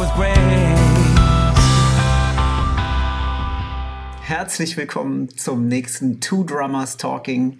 with grace. Herzlich willkommen zum nächsten Two Drummers Talking.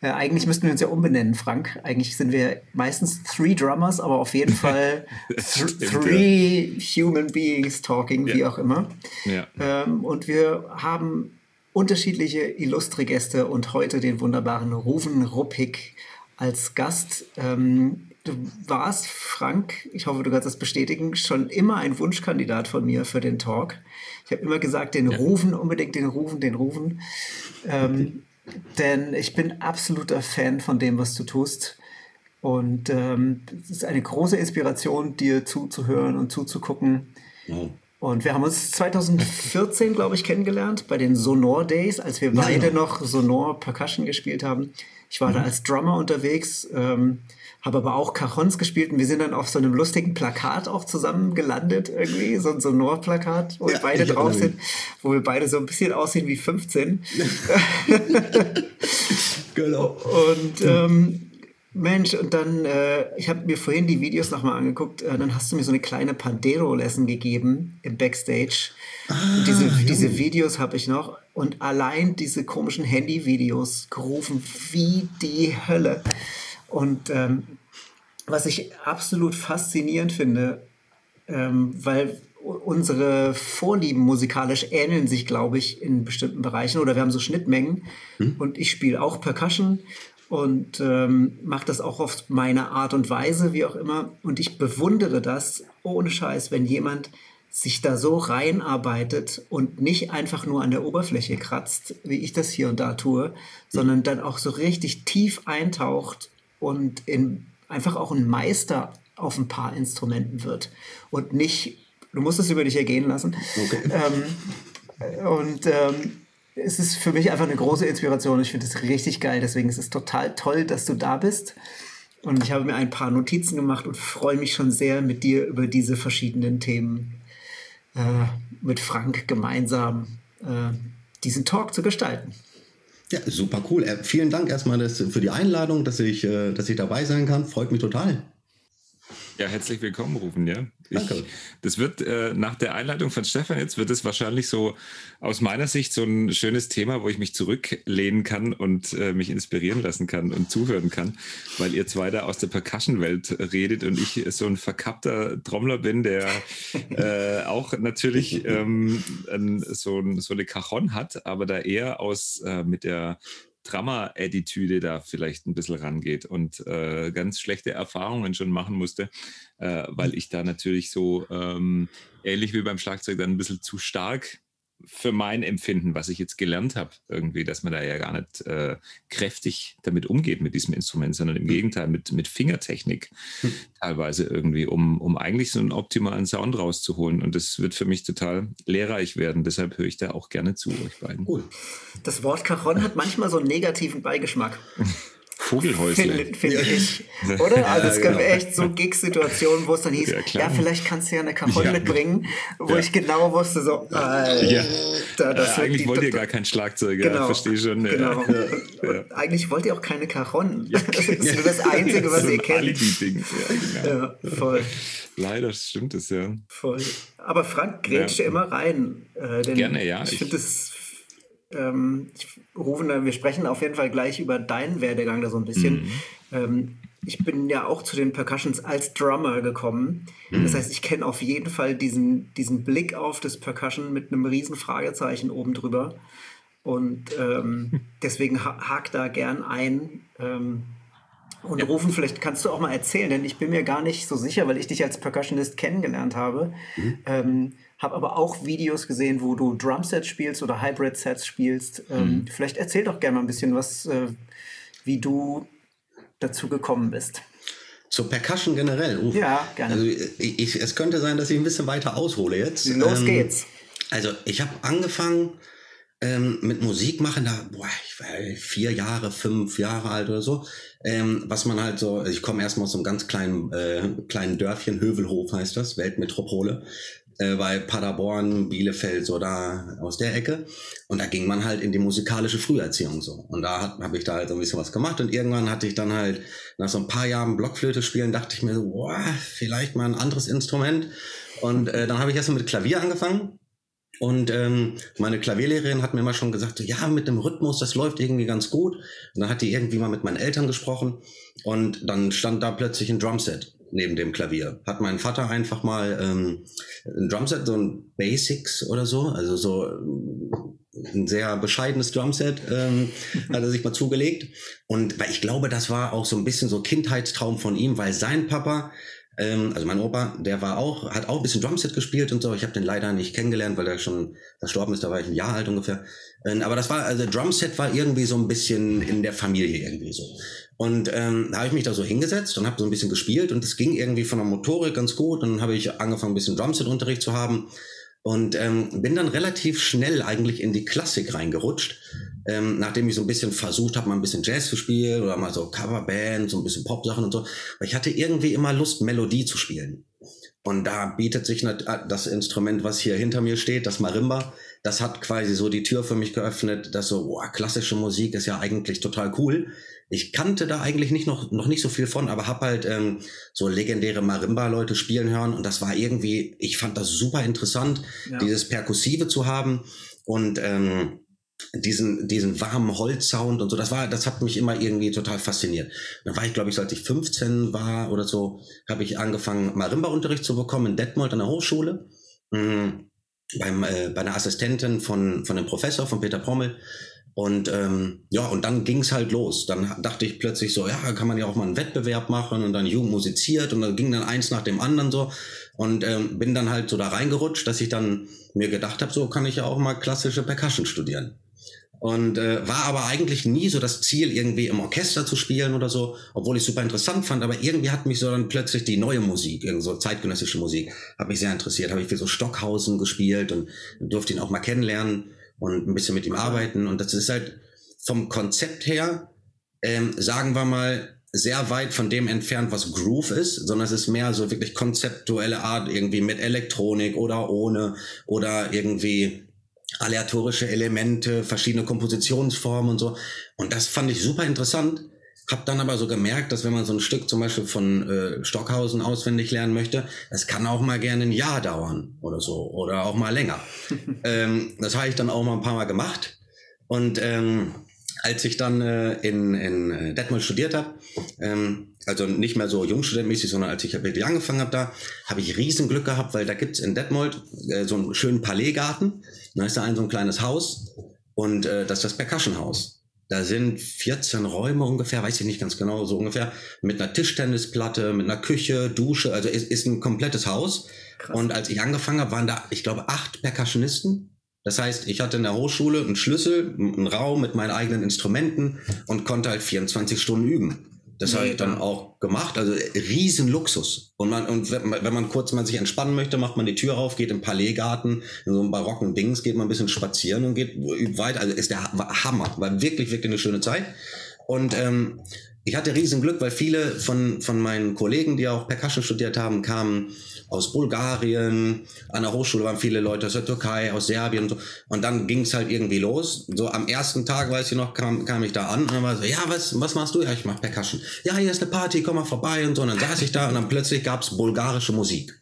Äh, eigentlich müssten wir uns ja umbenennen, Frank. Eigentlich sind wir meistens Three Drummers, aber auf jeden Fall th Three ja. Human Beings Talking, ja. wie auch immer. Ja. Ähm, und wir haben unterschiedliche illustre Gäste und heute den wunderbaren Ruven Ruppig als Gast. Ähm, du warst, Frank, ich hoffe, du kannst das bestätigen, schon immer ein Wunschkandidat von mir für den Talk. Ich habe immer gesagt, den ja. Rufen, unbedingt den Rufen, den Rufen. Ähm, denn ich bin absoluter Fan von dem, was du tust. Und ähm, es ist eine große Inspiration, dir zuzuhören und zuzugucken. Ja. Und wir haben uns 2014, glaube ich, kennengelernt bei den Sonor Days, als wir beide ja, noch Sonor Percussion gespielt haben. Ich war mhm. da als Drummer unterwegs. Ähm, habe aber auch Cajons gespielt und wir sind dann auf so einem lustigen Plakat auch zusammen gelandet irgendwie, so ein Sonor-Plakat, wo ja, wir beide drauf sind, wo wir beide so ein bisschen aussehen wie 15. genau. Und ähm, Mensch, und dann, äh, ich habe mir vorhin die Videos nochmal angeguckt, äh, dann hast du mir so eine kleine Pandero-Lesson gegeben im Backstage. Ah, diese, diese Videos habe ich noch und allein diese komischen Handy-Videos gerufen wie die Hölle. Und ähm, was ich absolut faszinierend finde, ähm, weil unsere Vorlieben musikalisch ähneln sich, glaube ich, in bestimmten Bereichen oder wir haben so Schnittmengen. Hm. Und ich spiele auch Percussion und ähm, mache das auch auf meine Art und Weise, wie auch immer. Und ich bewundere das ohne Scheiß, wenn jemand sich da so reinarbeitet und nicht einfach nur an der Oberfläche kratzt, wie ich das hier und da tue, sondern dann auch so richtig tief eintaucht und in, einfach auch ein Meister auf ein paar Instrumenten wird und nicht, du musst es über dich ergehen lassen. Okay. Ähm, und ähm, es ist für mich einfach eine große Inspiration. Ich finde es richtig geil. Deswegen ist es total toll, dass du da bist. Und ich habe mir ein paar Notizen gemacht und freue mich schon sehr, mit dir über diese verschiedenen Themen äh, mit Frank gemeinsam äh, diesen Talk zu gestalten. Ja, super cool. Äh, vielen Dank erstmal für die Einladung, dass ich, äh, dass ich dabei sein kann. Freut mich total. Ja, herzlich willkommen rufen, ja. Danke. das wird äh, nach der Einleitung von Stefan jetzt wird es wahrscheinlich so aus meiner Sicht so ein schönes Thema, wo ich mich zurücklehnen kann und äh, mich inspirieren lassen kann und zuhören kann, weil ihr zwei da aus der Percussion-Welt redet und ich so ein verkappter Trommler bin, der äh, auch natürlich ähm, ein, so, so eine Cajon hat, aber da eher aus äh, mit der Drama-Attitüde da vielleicht ein bisschen rangeht und äh, ganz schlechte Erfahrungen schon machen musste, äh, weil ich da natürlich so ähm, ähnlich wie beim Schlagzeug dann ein bisschen zu stark für mein Empfinden, was ich jetzt gelernt habe, irgendwie, dass man da ja gar nicht äh, kräftig damit umgeht mit diesem Instrument, sondern im hm. Gegenteil mit, mit Fingertechnik hm. teilweise irgendwie, um, um eigentlich so einen optimalen Sound rauszuholen. Und das wird für mich total lehrreich werden. Deshalb höre ich da auch gerne zu euch beiden. Cool. Das Wort Cajon hat manchmal so einen negativen Beigeschmack. Vogelhäusle. Finde find ich. Oder? Also es gab genau. echt so Gig-Situationen, wo es dann hieß, ja, ja, vielleicht kannst du ja eine Cajon ja. mitbringen, wo ich genau wusste, so, Alter, das äh, Eigentlich wollt ihr gar kein Schlagzeug, genau, verstehe schon. Genau. Eigentlich wollt ihr auch keine Cajon. Das ist nur das Einzige, was so ihr kennt. Genau. Ja, voll. Leider stimmt es, ja. Voll. Aber Frank grätscht ja. immer rein. Äh, Gerne, ja. Ich, ich finde es ähm, ich rufe, wir sprechen auf jeden Fall gleich über deinen Werdegang da so ein bisschen. Mhm. Ähm, ich bin ja auch zu den Percussions als Drummer gekommen. Mhm. Das heißt, ich kenne auf jeden Fall diesen, diesen Blick auf das Percussion mit einem riesen Fragezeichen oben drüber. Und ähm, deswegen ha hakt da gern ein. Ähm, und ja. rufen, vielleicht kannst du auch mal erzählen, denn ich bin mir gar nicht so sicher, weil ich dich als Percussionist kennengelernt habe. Mhm. Ähm, habe aber auch Videos gesehen, wo du Drumsets spielst oder Hybrid-Sets spielst. Ähm, mhm. Vielleicht erzähl doch gerne mal ein bisschen was, äh, wie du dazu gekommen bist. Zur Percussion generell? Uf. Ja, gerne. Also ich, es könnte sein, dass ich ein bisschen weiter aushole jetzt. Los ähm, geht's. Also ich habe angefangen ähm, mit Musik machen, da, boah, ich war vier Jahre, fünf Jahre alt oder so, ähm, was man halt so, ich komme erstmal aus so einem ganz kleinen, äh, kleinen Dörfchen, Hövelhof heißt das, Weltmetropole, äh, bei Paderborn, Bielefeld, so da aus der Ecke. Und da ging man halt in die musikalische Früherziehung so. Und da habe ich da halt so ein bisschen was gemacht. Und irgendwann hatte ich dann halt nach so ein paar Jahren Blockflöte spielen, dachte ich mir so, boah, vielleicht mal ein anderes Instrument. Und äh, dann habe ich erst mal mit Klavier angefangen. Und ähm, meine Klavierlehrerin hat mir immer schon gesagt, ja, mit dem Rhythmus, das läuft irgendwie ganz gut. Und dann hat die irgendwie mal mit meinen Eltern gesprochen und dann stand da plötzlich ein Drumset neben dem Klavier. Hat mein Vater einfach mal ähm, ein Drumset, so ein Basics oder so, also so äh, ein sehr bescheidenes Drumset ähm, hat er sich mal zugelegt. Und weil ich glaube, das war auch so ein bisschen so Kindheitstraum von ihm, weil sein Papa ähm, also mein Opa, der war auch, hat auch ein bisschen Drumset gespielt und so. Ich habe den leider nicht kennengelernt, weil er schon verstorben ist. Da war ich ein Jahr alt ungefähr. Ähm, aber das war, also Drumset war irgendwie so ein bisschen in der Familie irgendwie so. Und ähm, da habe ich mich da so hingesetzt und habe so ein bisschen gespielt und es ging irgendwie von der Motorik ganz gut. Und dann habe ich angefangen, ein bisschen Drumset-Unterricht zu haben. Und ähm, bin dann relativ schnell eigentlich in die Klassik reingerutscht, ähm, nachdem ich so ein bisschen versucht habe, mal ein bisschen Jazz zu spielen oder mal so Coverband, so ein bisschen Pop-Sachen und so. Weil ich hatte irgendwie immer Lust, Melodie zu spielen. Und da bietet sich das Instrument, was hier hinter mir steht, das Marimba, das hat quasi so die Tür für mich geöffnet, dass so, boah, klassische Musik ist ja eigentlich total cool. Ich kannte da eigentlich nicht noch, noch nicht so viel von, aber hab halt ähm, so legendäre Marimba-Leute spielen hören und das war irgendwie, ich fand das super interessant, ja. dieses Perkussive zu haben und ähm, diesen, diesen warmen Holzsound und so, das war, das hat mich immer irgendwie total fasziniert. Dann war ich, glaube ich, als ich 15 war oder so, habe ich angefangen, Marimba-Unterricht zu bekommen in Detmold an der Hochschule. Mhm. Beim, äh, bei einer Assistentin von, von dem Professor, von Peter Pommel. Und ähm, ja, und dann ging's halt los. Dann dachte ich plötzlich so, ja, kann man ja auch mal einen Wettbewerb machen und dann Jugend musiziert und dann ging dann eins nach dem anderen so. Und ähm, bin dann halt so da reingerutscht, dass ich dann mir gedacht habe, so kann ich ja auch mal klassische Percussion studieren. Und äh, war aber eigentlich nie so das Ziel, irgendwie im Orchester zu spielen oder so, obwohl ich super interessant fand. Aber irgendwie hat mich so dann plötzlich die neue Musik, irgendwie so zeitgenössische Musik, hat mich sehr interessiert. Habe ich für so Stockhausen gespielt und durfte ihn auch mal kennenlernen und ein bisschen mit ihm arbeiten. Und das ist halt vom Konzept her, ähm, sagen wir mal, sehr weit von dem entfernt, was Groove ist, sondern es ist mehr so wirklich konzeptuelle Art, irgendwie mit Elektronik oder ohne oder irgendwie aleatorische Elemente, verschiedene Kompositionsformen und so. Und das fand ich super interessant. Hab dann aber so gemerkt, dass wenn man so ein Stück zum Beispiel von äh, Stockhausen auswendig lernen möchte, es kann auch mal gerne ein Jahr dauern oder so oder auch mal länger. ähm, das habe ich dann auch mal ein paar Mal gemacht. Und ähm, als ich dann äh, in, in äh, Detmold studiert habe, ähm, also nicht mehr so jungstudentmäßig, sondern als ich wirklich angefangen habe da, habe ich riesen Glück gehabt, weil da gibt's in Detmold äh, so einen schönen Palaisgarten. Da ist da ein so ein kleines Haus und äh, das ist das Percussion-Haus. Da sind 14 Räume ungefähr, weiß ich nicht ganz genau, so ungefähr, mit einer Tischtennisplatte, mit einer Küche, Dusche, also ist, ist ein komplettes Haus. Krass. Und als ich angefangen habe, waren da, ich glaube, acht Percussionisten das heißt, ich hatte in der Hochschule einen Schlüssel, einen Raum mit meinen eigenen Instrumenten und konnte halt 24 Stunden üben. Das habe ich dann auch gemacht. Also riesen Luxus. Und man, und wenn man kurz mal sich entspannen möchte, macht man die Tür auf, geht im Palaisgarten, in so einem barocken Dings, geht man ein bisschen spazieren und geht weiter. Also ist der Hammer. War wirklich, wirklich eine schöne Zeit. Und ähm, ich hatte riesen Glück, weil viele von, von meinen Kollegen, die auch Percussion studiert haben, kamen aus Bulgarien, an der Hochschule waren viele Leute aus der Türkei, aus Serbien und so. Und dann ging es halt irgendwie los. So am ersten Tag, weiß ich noch, kam, kam ich da an und dann war so, ja, was, was machst du? Ja, ich mach Percussion. Ja, hier ist eine Party, komm mal vorbei und so. Und dann saß ich da und dann plötzlich gab's bulgarische Musik.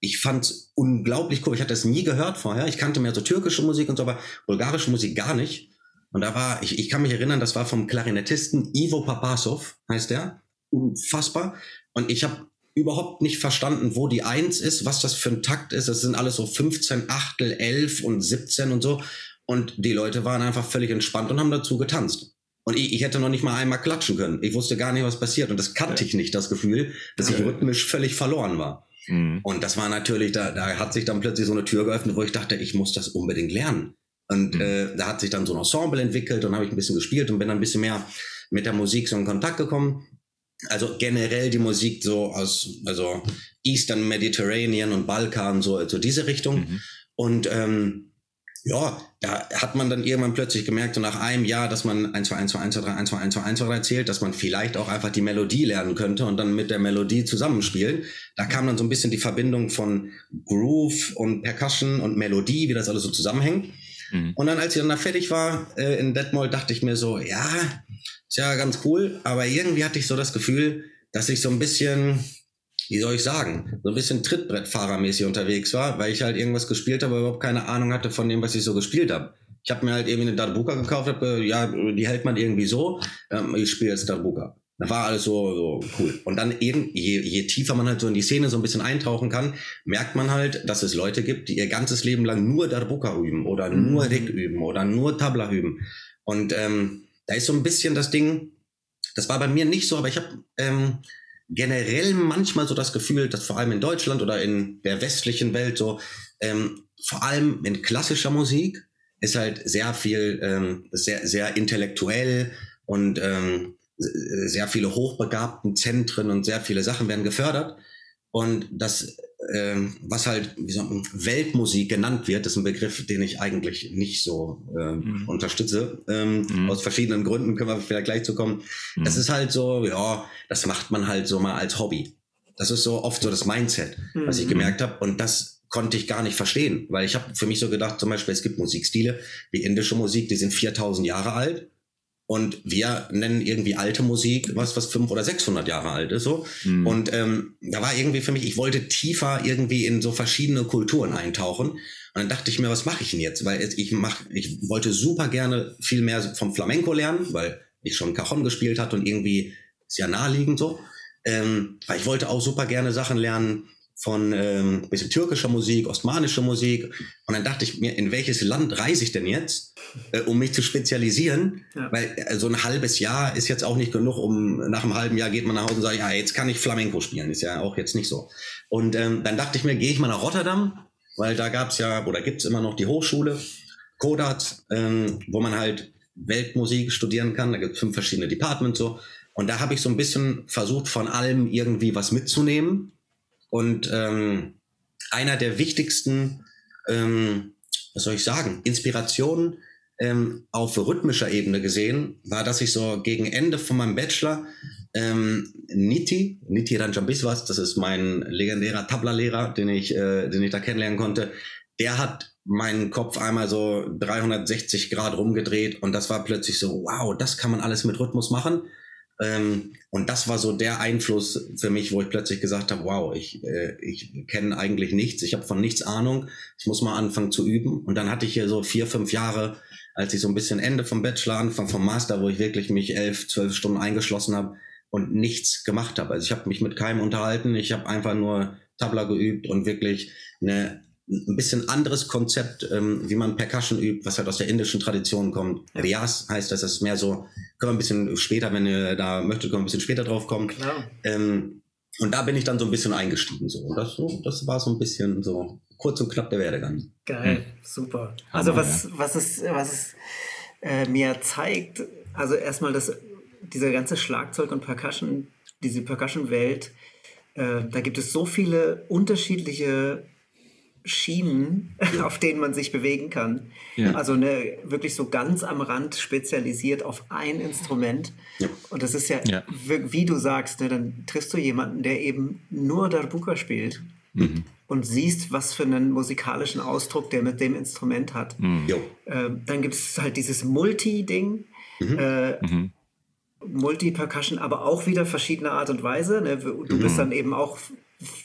Ich fand's unglaublich cool. Ich hatte es nie gehört vorher. Ich kannte mehr so türkische Musik und so, aber bulgarische Musik gar nicht. Und da war, ich, ich kann mich erinnern, das war vom Klarinettisten Ivo Papasov, heißt der. Unfassbar. Und ich habe überhaupt nicht verstanden, wo die Eins ist, was das für ein Takt ist. Das sind alles so 15, Achtel, 11 und 17 und so. Und die Leute waren einfach völlig entspannt und haben dazu getanzt. Und ich, ich hätte noch nicht mal einmal klatschen können. Ich wusste gar nicht, was passiert. Und das kannte ich nicht, das Gefühl, dass ich rhythmisch völlig verloren war. Mhm. Und das war natürlich, da, da hat sich dann plötzlich so eine Tür geöffnet, wo ich dachte, ich muss das unbedingt lernen. Und mhm. äh, da hat sich dann so ein Ensemble entwickelt und habe ich ein bisschen gespielt und bin dann ein bisschen mehr mit der Musik so in Kontakt gekommen also generell die Musik so aus, also Eastern Mediterranean und Balkan, so, so diese Richtung. Mhm. Und ähm, ja, da hat man dann irgendwann plötzlich gemerkt, so nach einem Jahr, dass man 1, 2, 1, 2, 1, 2, 3, 1, 2, 1, 2, 1, 2, 3 zählt, dass man vielleicht auch einfach die Melodie lernen könnte und dann mit der Melodie zusammenspielen. Da kam dann so ein bisschen die Verbindung von Groove und Percussion und Melodie, wie das alles so zusammenhängt. Mhm. Und dann, als ich dann da fertig war äh, in Detmold, dachte ich mir so, ja, ist ja ganz cool, aber irgendwie hatte ich so das Gefühl, dass ich so ein bisschen, wie soll ich sagen, so ein bisschen Trittbrettfahrermäßig unterwegs war, weil ich halt irgendwas gespielt habe, aber überhaupt keine Ahnung hatte von dem, was ich so gespielt habe. Ich habe mir halt irgendwie eine Darbuka gekauft, hab, ja, die hält man irgendwie so, ähm, ich spiele jetzt Darbuka. Da war alles so, so cool. Und dann eben, je, je tiefer man halt so in die Szene so ein bisschen eintauchen kann, merkt man halt, dass es Leute gibt, die ihr ganzes Leben lang nur Darbuka üben oder mhm. nur Rick üben oder nur Tabla üben. Und ähm, da ist so ein bisschen das Ding, das war bei mir nicht so, aber ich habe ähm, generell manchmal so das Gefühl, dass vor allem in Deutschland oder in der westlichen Welt so, ähm, vor allem in klassischer Musik, ist halt sehr viel, ähm, sehr, sehr intellektuell und ähm, sehr viele hochbegabten Zentren und sehr viele Sachen werden gefördert. Und das, ähm, was halt wie so, Weltmusik genannt wird, ist ein Begriff, den ich eigentlich nicht so ähm, mhm. unterstütze. Ähm, mhm. Aus verschiedenen Gründen können wir vielleicht gleich zu kommen. Mhm. Das ist halt so, ja, das macht man halt so mal als Hobby. Das ist so oft so das Mindset, was ich mhm. gemerkt habe. Und das konnte ich gar nicht verstehen, weil ich habe für mich so gedacht, zum Beispiel, es gibt Musikstile wie indische Musik, die sind 4000 Jahre alt und wir nennen irgendwie alte Musik, was, was 500 oder 600 Jahre alt ist, so. Mhm. Und ähm, da war irgendwie für mich, ich wollte tiefer irgendwie in so verschiedene Kulturen eintauchen. Und dann dachte ich mir, was mache ich denn jetzt? Weil ich mach, ich wollte super gerne viel mehr vom Flamenco lernen, weil ich schon Cajon gespielt hatte und irgendwie ist ja naheliegend so. Ähm, weil ich wollte auch super gerne Sachen lernen, von ähm, bisschen türkischer Musik, osmanischer Musik. Und dann dachte ich mir, in welches Land reise ich denn jetzt, äh, um mich zu spezialisieren? Ja. Weil äh, so ein halbes Jahr ist jetzt auch nicht genug, um nach einem halben Jahr geht man nach Hause und sagt, ja, jetzt kann ich Flamenco spielen. Ist ja auch jetzt nicht so. Und ähm, dann dachte ich mir, gehe ich mal nach Rotterdam, weil da gab es ja, oder gibt es immer noch die Hochschule, Kodat, ähm, wo man halt Weltmusik studieren kann. Da gibt es fünf verschiedene Departments so. Und da habe ich so ein bisschen versucht, von allem irgendwie was mitzunehmen und ähm, einer der wichtigsten, ähm, was soll ich sagen, Inspirationen ähm, auf rhythmischer Ebene gesehen, war, dass ich so gegen Ende von meinem Bachelor ähm, Niti, Niti Ranjambiswas, das ist mein legendärer Tabla-Lehrer, den ich, äh, den ich da kennenlernen konnte, der hat meinen Kopf einmal so 360 Grad rumgedreht und das war plötzlich so, wow, das kann man alles mit Rhythmus machen. Ähm, und das war so der Einfluss für mich, wo ich plötzlich gesagt habe, wow, ich, äh, ich kenne eigentlich nichts, ich habe von nichts Ahnung, ich muss mal anfangen zu üben. Und dann hatte ich hier so vier, fünf Jahre, als ich so ein bisschen Ende vom Bachelor, Anfang vom Master, wo ich wirklich mich elf, zwölf Stunden eingeschlossen habe und nichts gemacht habe. Also ich habe mich mit keinem unterhalten, ich habe einfach nur Tabla geübt und wirklich eine ein bisschen anderes Konzept, ähm, wie man Percussion übt, was halt aus der indischen Tradition kommt. Rias heißt das, das ist mehr so, können wir ein bisschen später, wenn ihr da möchtet, können wir ein bisschen später drauf kommen. Klar. Ähm, und da bin ich dann so ein bisschen eingestiegen. So. Und das, so, das war so ein bisschen so kurz und knapp der Werdegang. Geil, hm. super. Also was, was es, was es äh, mir zeigt, also erstmal, dass dieser ganze Schlagzeug und Percussion, diese Percussion-Welt, äh, da gibt es so viele unterschiedliche Schienen, auf denen man sich bewegen kann. Ja. Also ne, wirklich so ganz am Rand spezialisiert auf ein Instrument. Ja. Und das ist ja, ja. wie du sagst, ne, dann triffst du jemanden, der eben nur Darbuka spielt mhm. und siehst, was für einen musikalischen Ausdruck der mit dem Instrument hat. Mhm. Äh, dann gibt es halt dieses Multi-Ding. Mhm. Äh, mhm. Multi-Percussion, aber auch wieder verschiedene Art und Weise. Ne? Du bist mhm. dann eben auch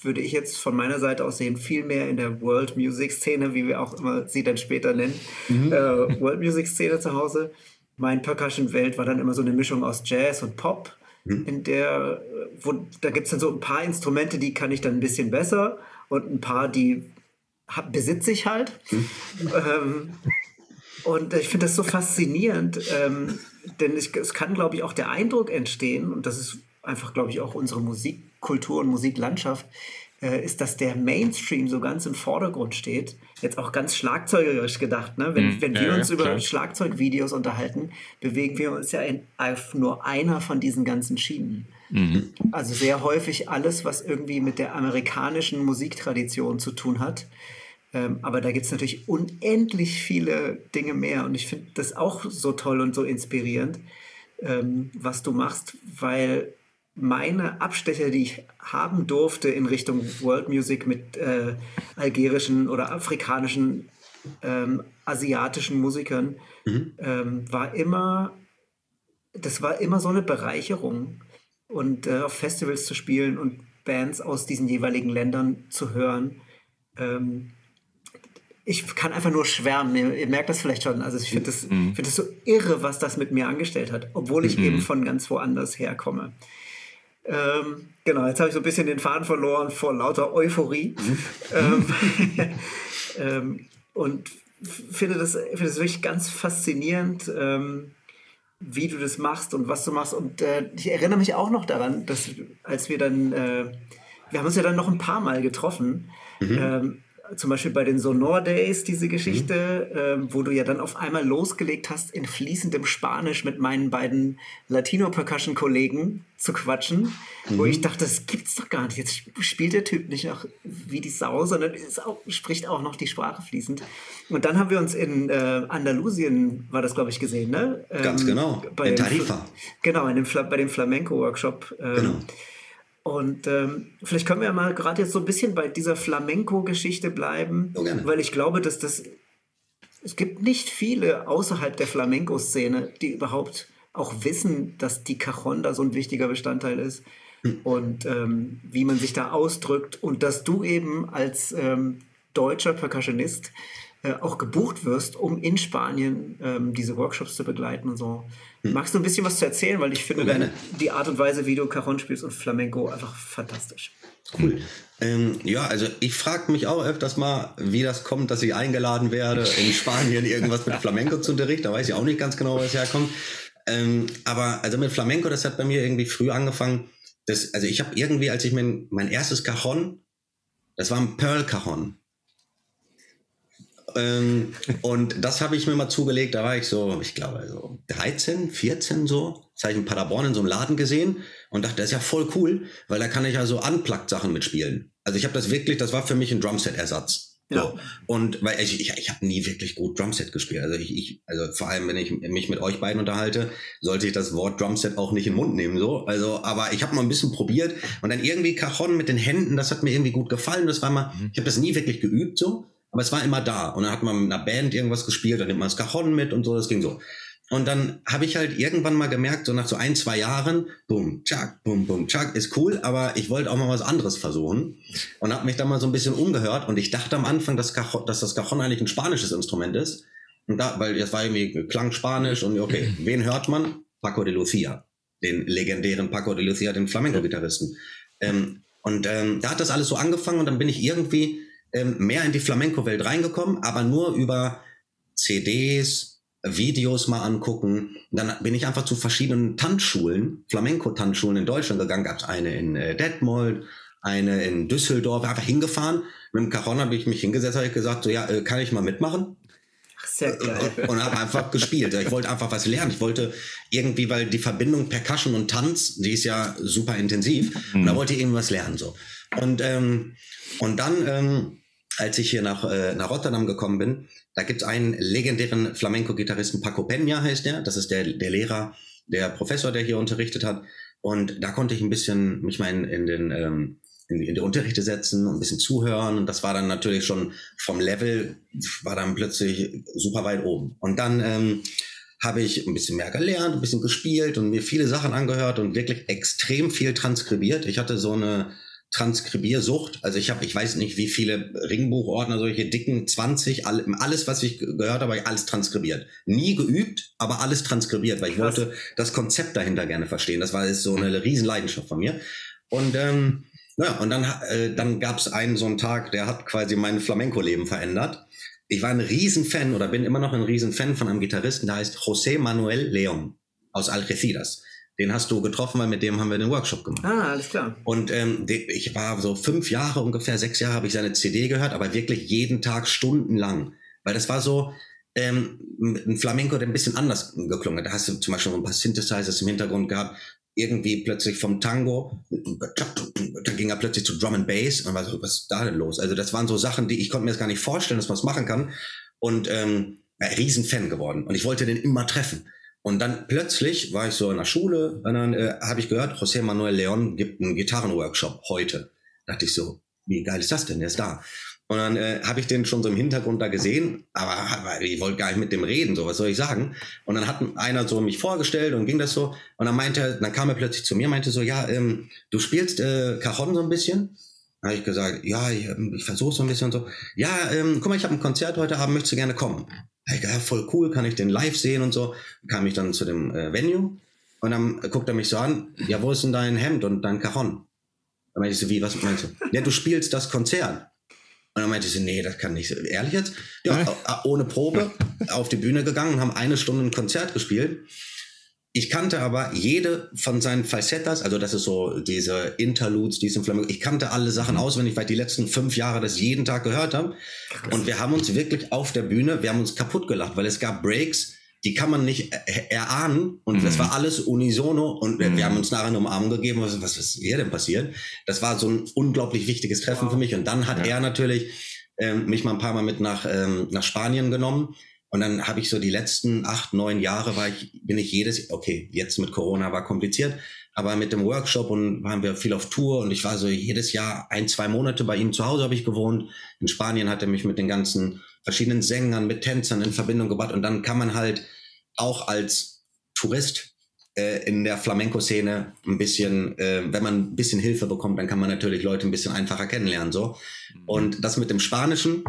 würde ich jetzt von meiner Seite aus sehen, viel mehr in der World Music Szene, wie wir auch immer sie dann später nennen, mhm. äh, World Music Szene zu Hause. Mein Percussion-Welt war dann immer so eine Mischung aus Jazz und Pop, mhm. in der, wo, da gibt es dann so ein paar Instrumente, die kann ich dann ein bisschen besser und ein paar, die hab, besitze ich halt. Mhm. Ähm, und ich finde das so faszinierend, ähm, denn ich, es kann, glaube ich, auch der Eindruck entstehen, und das ist einfach, glaube ich, auch unsere Musikkultur und Musiklandschaft, äh, ist, dass der Mainstream so ganz im Vordergrund steht. Jetzt auch ganz schlagzeugerisch gedacht. Ne? Wenn, mhm. wenn wir ja, uns über klar. Schlagzeugvideos unterhalten, bewegen wir uns ja in, auf nur einer von diesen ganzen Schienen. Mhm. Also sehr häufig alles, was irgendwie mit der amerikanischen Musiktradition zu tun hat. Ähm, aber da gibt es natürlich unendlich viele Dinge mehr. Und ich finde das auch so toll und so inspirierend, ähm, was du machst, weil meine Abstecher, die ich haben durfte in Richtung World Music mit äh, algerischen oder afrikanischen, ähm, asiatischen Musikern, mhm. ähm, war immer, das war immer so eine Bereicherung. Und äh, auf Festivals zu spielen und Bands aus diesen jeweiligen Ländern zu hören. Ähm, ich kann einfach nur schwärmen. Ihr, ihr, merkt das vielleicht schon. Also ich finde das, mhm. find das so irre, was das mit mir angestellt hat, obwohl ich mhm. eben von ganz woanders herkomme. Ähm, genau, jetzt habe ich so ein bisschen den Faden verloren vor lauter Euphorie. Mhm. Ähm, ähm, und finde das, finde das wirklich ganz faszinierend, ähm, wie du das machst und was du machst. Und äh, ich erinnere mich auch noch daran, dass als wir dann, äh, wir haben uns ja dann noch ein paar Mal getroffen. Mhm. Zum Beispiel bei den Sonor Days, diese Geschichte, mhm. ähm, wo du ja dann auf einmal losgelegt hast, in fließendem Spanisch mit meinen beiden Latino-Percussion-Kollegen zu quatschen, mhm. wo ich dachte, das gibt's doch gar nicht. Jetzt spielt der Typ nicht noch wie die Sau, sondern auch, spricht auch noch die Sprache fließend. Und dann haben wir uns in äh, Andalusien, war das glaube ich, gesehen, ne? Ähm, Ganz genau, in Tarifa. Genau, in dem bei dem Flamenco-Workshop. Ähm, genau und ähm, vielleicht können wir ja mal gerade jetzt so ein bisschen bei dieser Flamenco-Geschichte bleiben, oh, weil ich glaube, dass das es gibt nicht viele außerhalb der Flamenco-Szene, die überhaupt auch wissen, dass die Cajon da so ein wichtiger Bestandteil ist. Hm. und ähm, wie man sich da ausdrückt. Und dass du eben als ähm, deutscher Percussionist äh, auch gebucht wirst, um in Spanien ähm, diese Workshops zu begleiten und so. Hm. Magst du ein bisschen was zu erzählen? Weil ich finde deine, die Art und Weise, wie du Cajon spielst und Flamenco einfach fantastisch. Cool. Ähm, ja, also ich frage mich auch öfters mal, wie das kommt, dass ich eingeladen werde, in Spanien irgendwas mit Flamenco zu unterrichten. Da weiß ich auch nicht ganz genau, wo es herkommt. Ähm, aber also mit Flamenco, das hat bei mir irgendwie früh angefangen. Das, also ich habe irgendwie, als ich mein, mein erstes Cajon, das war ein Pearl Cajon. Ähm, und das habe ich mir mal zugelegt, da war ich so, ich glaube, so 13, 14 so. Das habe ich in Paderborn in so einem Laden gesehen und dachte, das ist ja voll cool, weil da kann ich ja so Unplugged-Sachen mitspielen. Also ich habe das wirklich, das war für mich ein Drumset-Ersatz. Ja. So. Und weil ich, ich, ich habe nie wirklich gut Drumset gespielt. Also ich, ich, also vor allem, wenn ich mich mit euch beiden unterhalte, sollte ich das Wort Drumset auch nicht in den Mund nehmen. So. Also, aber ich habe mal ein bisschen probiert und dann irgendwie Cajon mit den Händen, das hat mir irgendwie gut gefallen. Das war mal, mhm. ich habe das nie wirklich geübt so. Aber es war immer da. Und dann hat man mit einer Band irgendwas gespielt, dann nimmt man das Cajon mit und so, das ging so. Und dann habe ich halt irgendwann mal gemerkt, so nach so ein, zwei Jahren, boom, tschak, boom, boom, tschak, ist cool, aber ich wollte auch mal was anderes versuchen. Und habe mich da mal so ein bisschen umgehört. Und ich dachte am Anfang, dass, Cajon, dass das Cajon eigentlich ein spanisches Instrument ist. Und da, weil das war irgendwie klang Spanisch und okay, wen hört man? Paco de Lucia, den legendären Paco de Lucia, den Flamenco-Gitarristen. Ähm, und ähm, da hat das alles so angefangen und dann bin ich irgendwie ähm, mehr in die Flamenco-Welt reingekommen, aber nur über CDs, Videos mal angucken. Dann bin ich einfach zu verschiedenen Tanzschulen, Flamenco-Tanzschulen in Deutschland gegangen. Gab es eine in äh, Detmold, eine in Düsseldorf, einfach hingefahren. Mit dem Cajon habe ich mich hingesetzt, habe ich gesagt, so ja, äh, kann ich mal mitmachen? Sehr geil. Und, und habe einfach gespielt. Ich wollte einfach was lernen. Ich wollte irgendwie, weil die Verbindung Percussion und Tanz, die ist ja super intensiv. Mhm. Und da wollte ich irgendwas lernen so. Und ähm, und dann ähm, als ich hier nach, äh, nach Rotterdam gekommen bin, da gibt es einen legendären Flamenco-Gitarristen, Paco Peña heißt der. Das ist der, der Lehrer, der Professor, der hier unterrichtet hat. Und da konnte ich ein bisschen mich mal in, in den ähm, in, in die Unterrichte setzen und ein bisschen zuhören. Und das war dann natürlich schon vom Level, war dann plötzlich super weit oben. Und dann ähm, habe ich ein bisschen mehr gelernt, ein bisschen gespielt und mir viele Sachen angehört und wirklich extrem viel transkribiert. Ich hatte so eine Transkribiersucht. Also ich habe, ich weiß nicht, wie viele Ringbuchordner, solche dicken 20, alles, was ich gehört habe, alles transkribiert. Nie geübt, aber alles transkribiert, weil ich Krass. wollte das Konzept dahinter gerne verstehen. Das war jetzt so eine Riesenleidenschaft von mir. Und ähm, ja, und dann, äh, dann gab es einen so einen Tag, der hat quasi mein Flamenco-Leben verändert. Ich war ein Riesenfan oder bin immer noch ein Riesenfan von einem Gitarristen, der heißt José Manuel León aus Algeciras. Den hast du getroffen, weil mit dem haben wir den Workshop gemacht. Ah, alles klar. Und ähm, ich war so fünf Jahre, ungefähr sechs Jahre, habe ich seine CD gehört, aber wirklich jeden Tag stundenlang. Weil das war so ähm, ein Flamenco, der ein bisschen anders geklungen hat. Da hast du zum Beispiel ein paar Synthesizers im Hintergrund gehabt. irgendwie plötzlich vom Tango, dann ging er plötzlich zu Drum and Bass und war so, was ist da denn los? Also das waren so Sachen, die ich konnte mir das gar nicht vorstellen, dass man es machen kann. Und ähm, ein Riesenfan geworden. Und ich wollte den immer treffen. Und dann plötzlich war ich so in der Schule und dann äh, habe ich gehört, José Manuel León gibt einen Gitarrenworkshop heute. Da dachte ich so, wie geil ist das denn? Der ist da. Und dann äh, habe ich den schon so im Hintergrund da gesehen, aber, aber ich wollte gar nicht mit dem reden, so was soll ich sagen. Und dann hat einer so mich vorgestellt und ging das so. Und dann meinte dann kam er plötzlich zu mir, meinte so, ja, ähm, du spielst äh, Cajon so ein bisschen. Habe ich gesagt, ja, ich, ähm, ich versuche so ein bisschen und so. Ja, ähm, guck mal, ich habe ein Konzert heute Abend, möchtest du gerne kommen? ich gesagt, ja, voll cool, kann ich den live sehen und so. Kam ich dann zu dem äh, Venue und dann guckt er mich so an, ja, wo ist denn dein Hemd und dein Cajon? Dann meinte ich so, wie, was meinst du? Ja, du spielst das Konzert. Und dann meinte ich so, nee, das kann nicht. Ehrlich jetzt? Ja, ohne Probe auf die Bühne gegangen und haben eine Stunde ein Konzert gespielt. Ich kannte aber jede von seinen Falsettas, also das ist so diese Interludes, diese Flamenco, ich kannte alle Sachen mhm. auswendig, weil ich die letzten fünf Jahre das jeden Tag gehört habe. Und wir haben uns wirklich auf der Bühne, wir haben uns kaputt gelacht, weil es gab Breaks, die kann man nicht erahnen und mhm. das war alles unisono und mhm. wir haben uns nachher eine Umarmung gegeben, was, was ist hier denn passiert? Das war so ein unglaublich wichtiges Treffen wow. für mich und dann hat ja. er natürlich ähm, mich mal ein paar Mal mit nach, ähm, nach Spanien genommen und dann habe ich so die letzten acht, neun Jahre war ich, bin ich jedes, okay, jetzt mit Corona war kompliziert, aber mit dem Workshop und waren wir viel auf Tour und ich war so jedes Jahr ein, zwei Monate bei ihm zu Hause habe ich gewohnt. In Spanien hat er mich mit den ganzen verschiedenen Sängern, mit Tänzern in Verbindung gebracht und dann kann man halt auch als Tourist äh, in der Flamenco-Szene ein bisschen, äh, wenn man ein bisschen Hilfe bekommt, dann kann man natürlich Leute ein bisschen einfacher kennenlernen, so. Mhm. Und das mit dem Spanischen,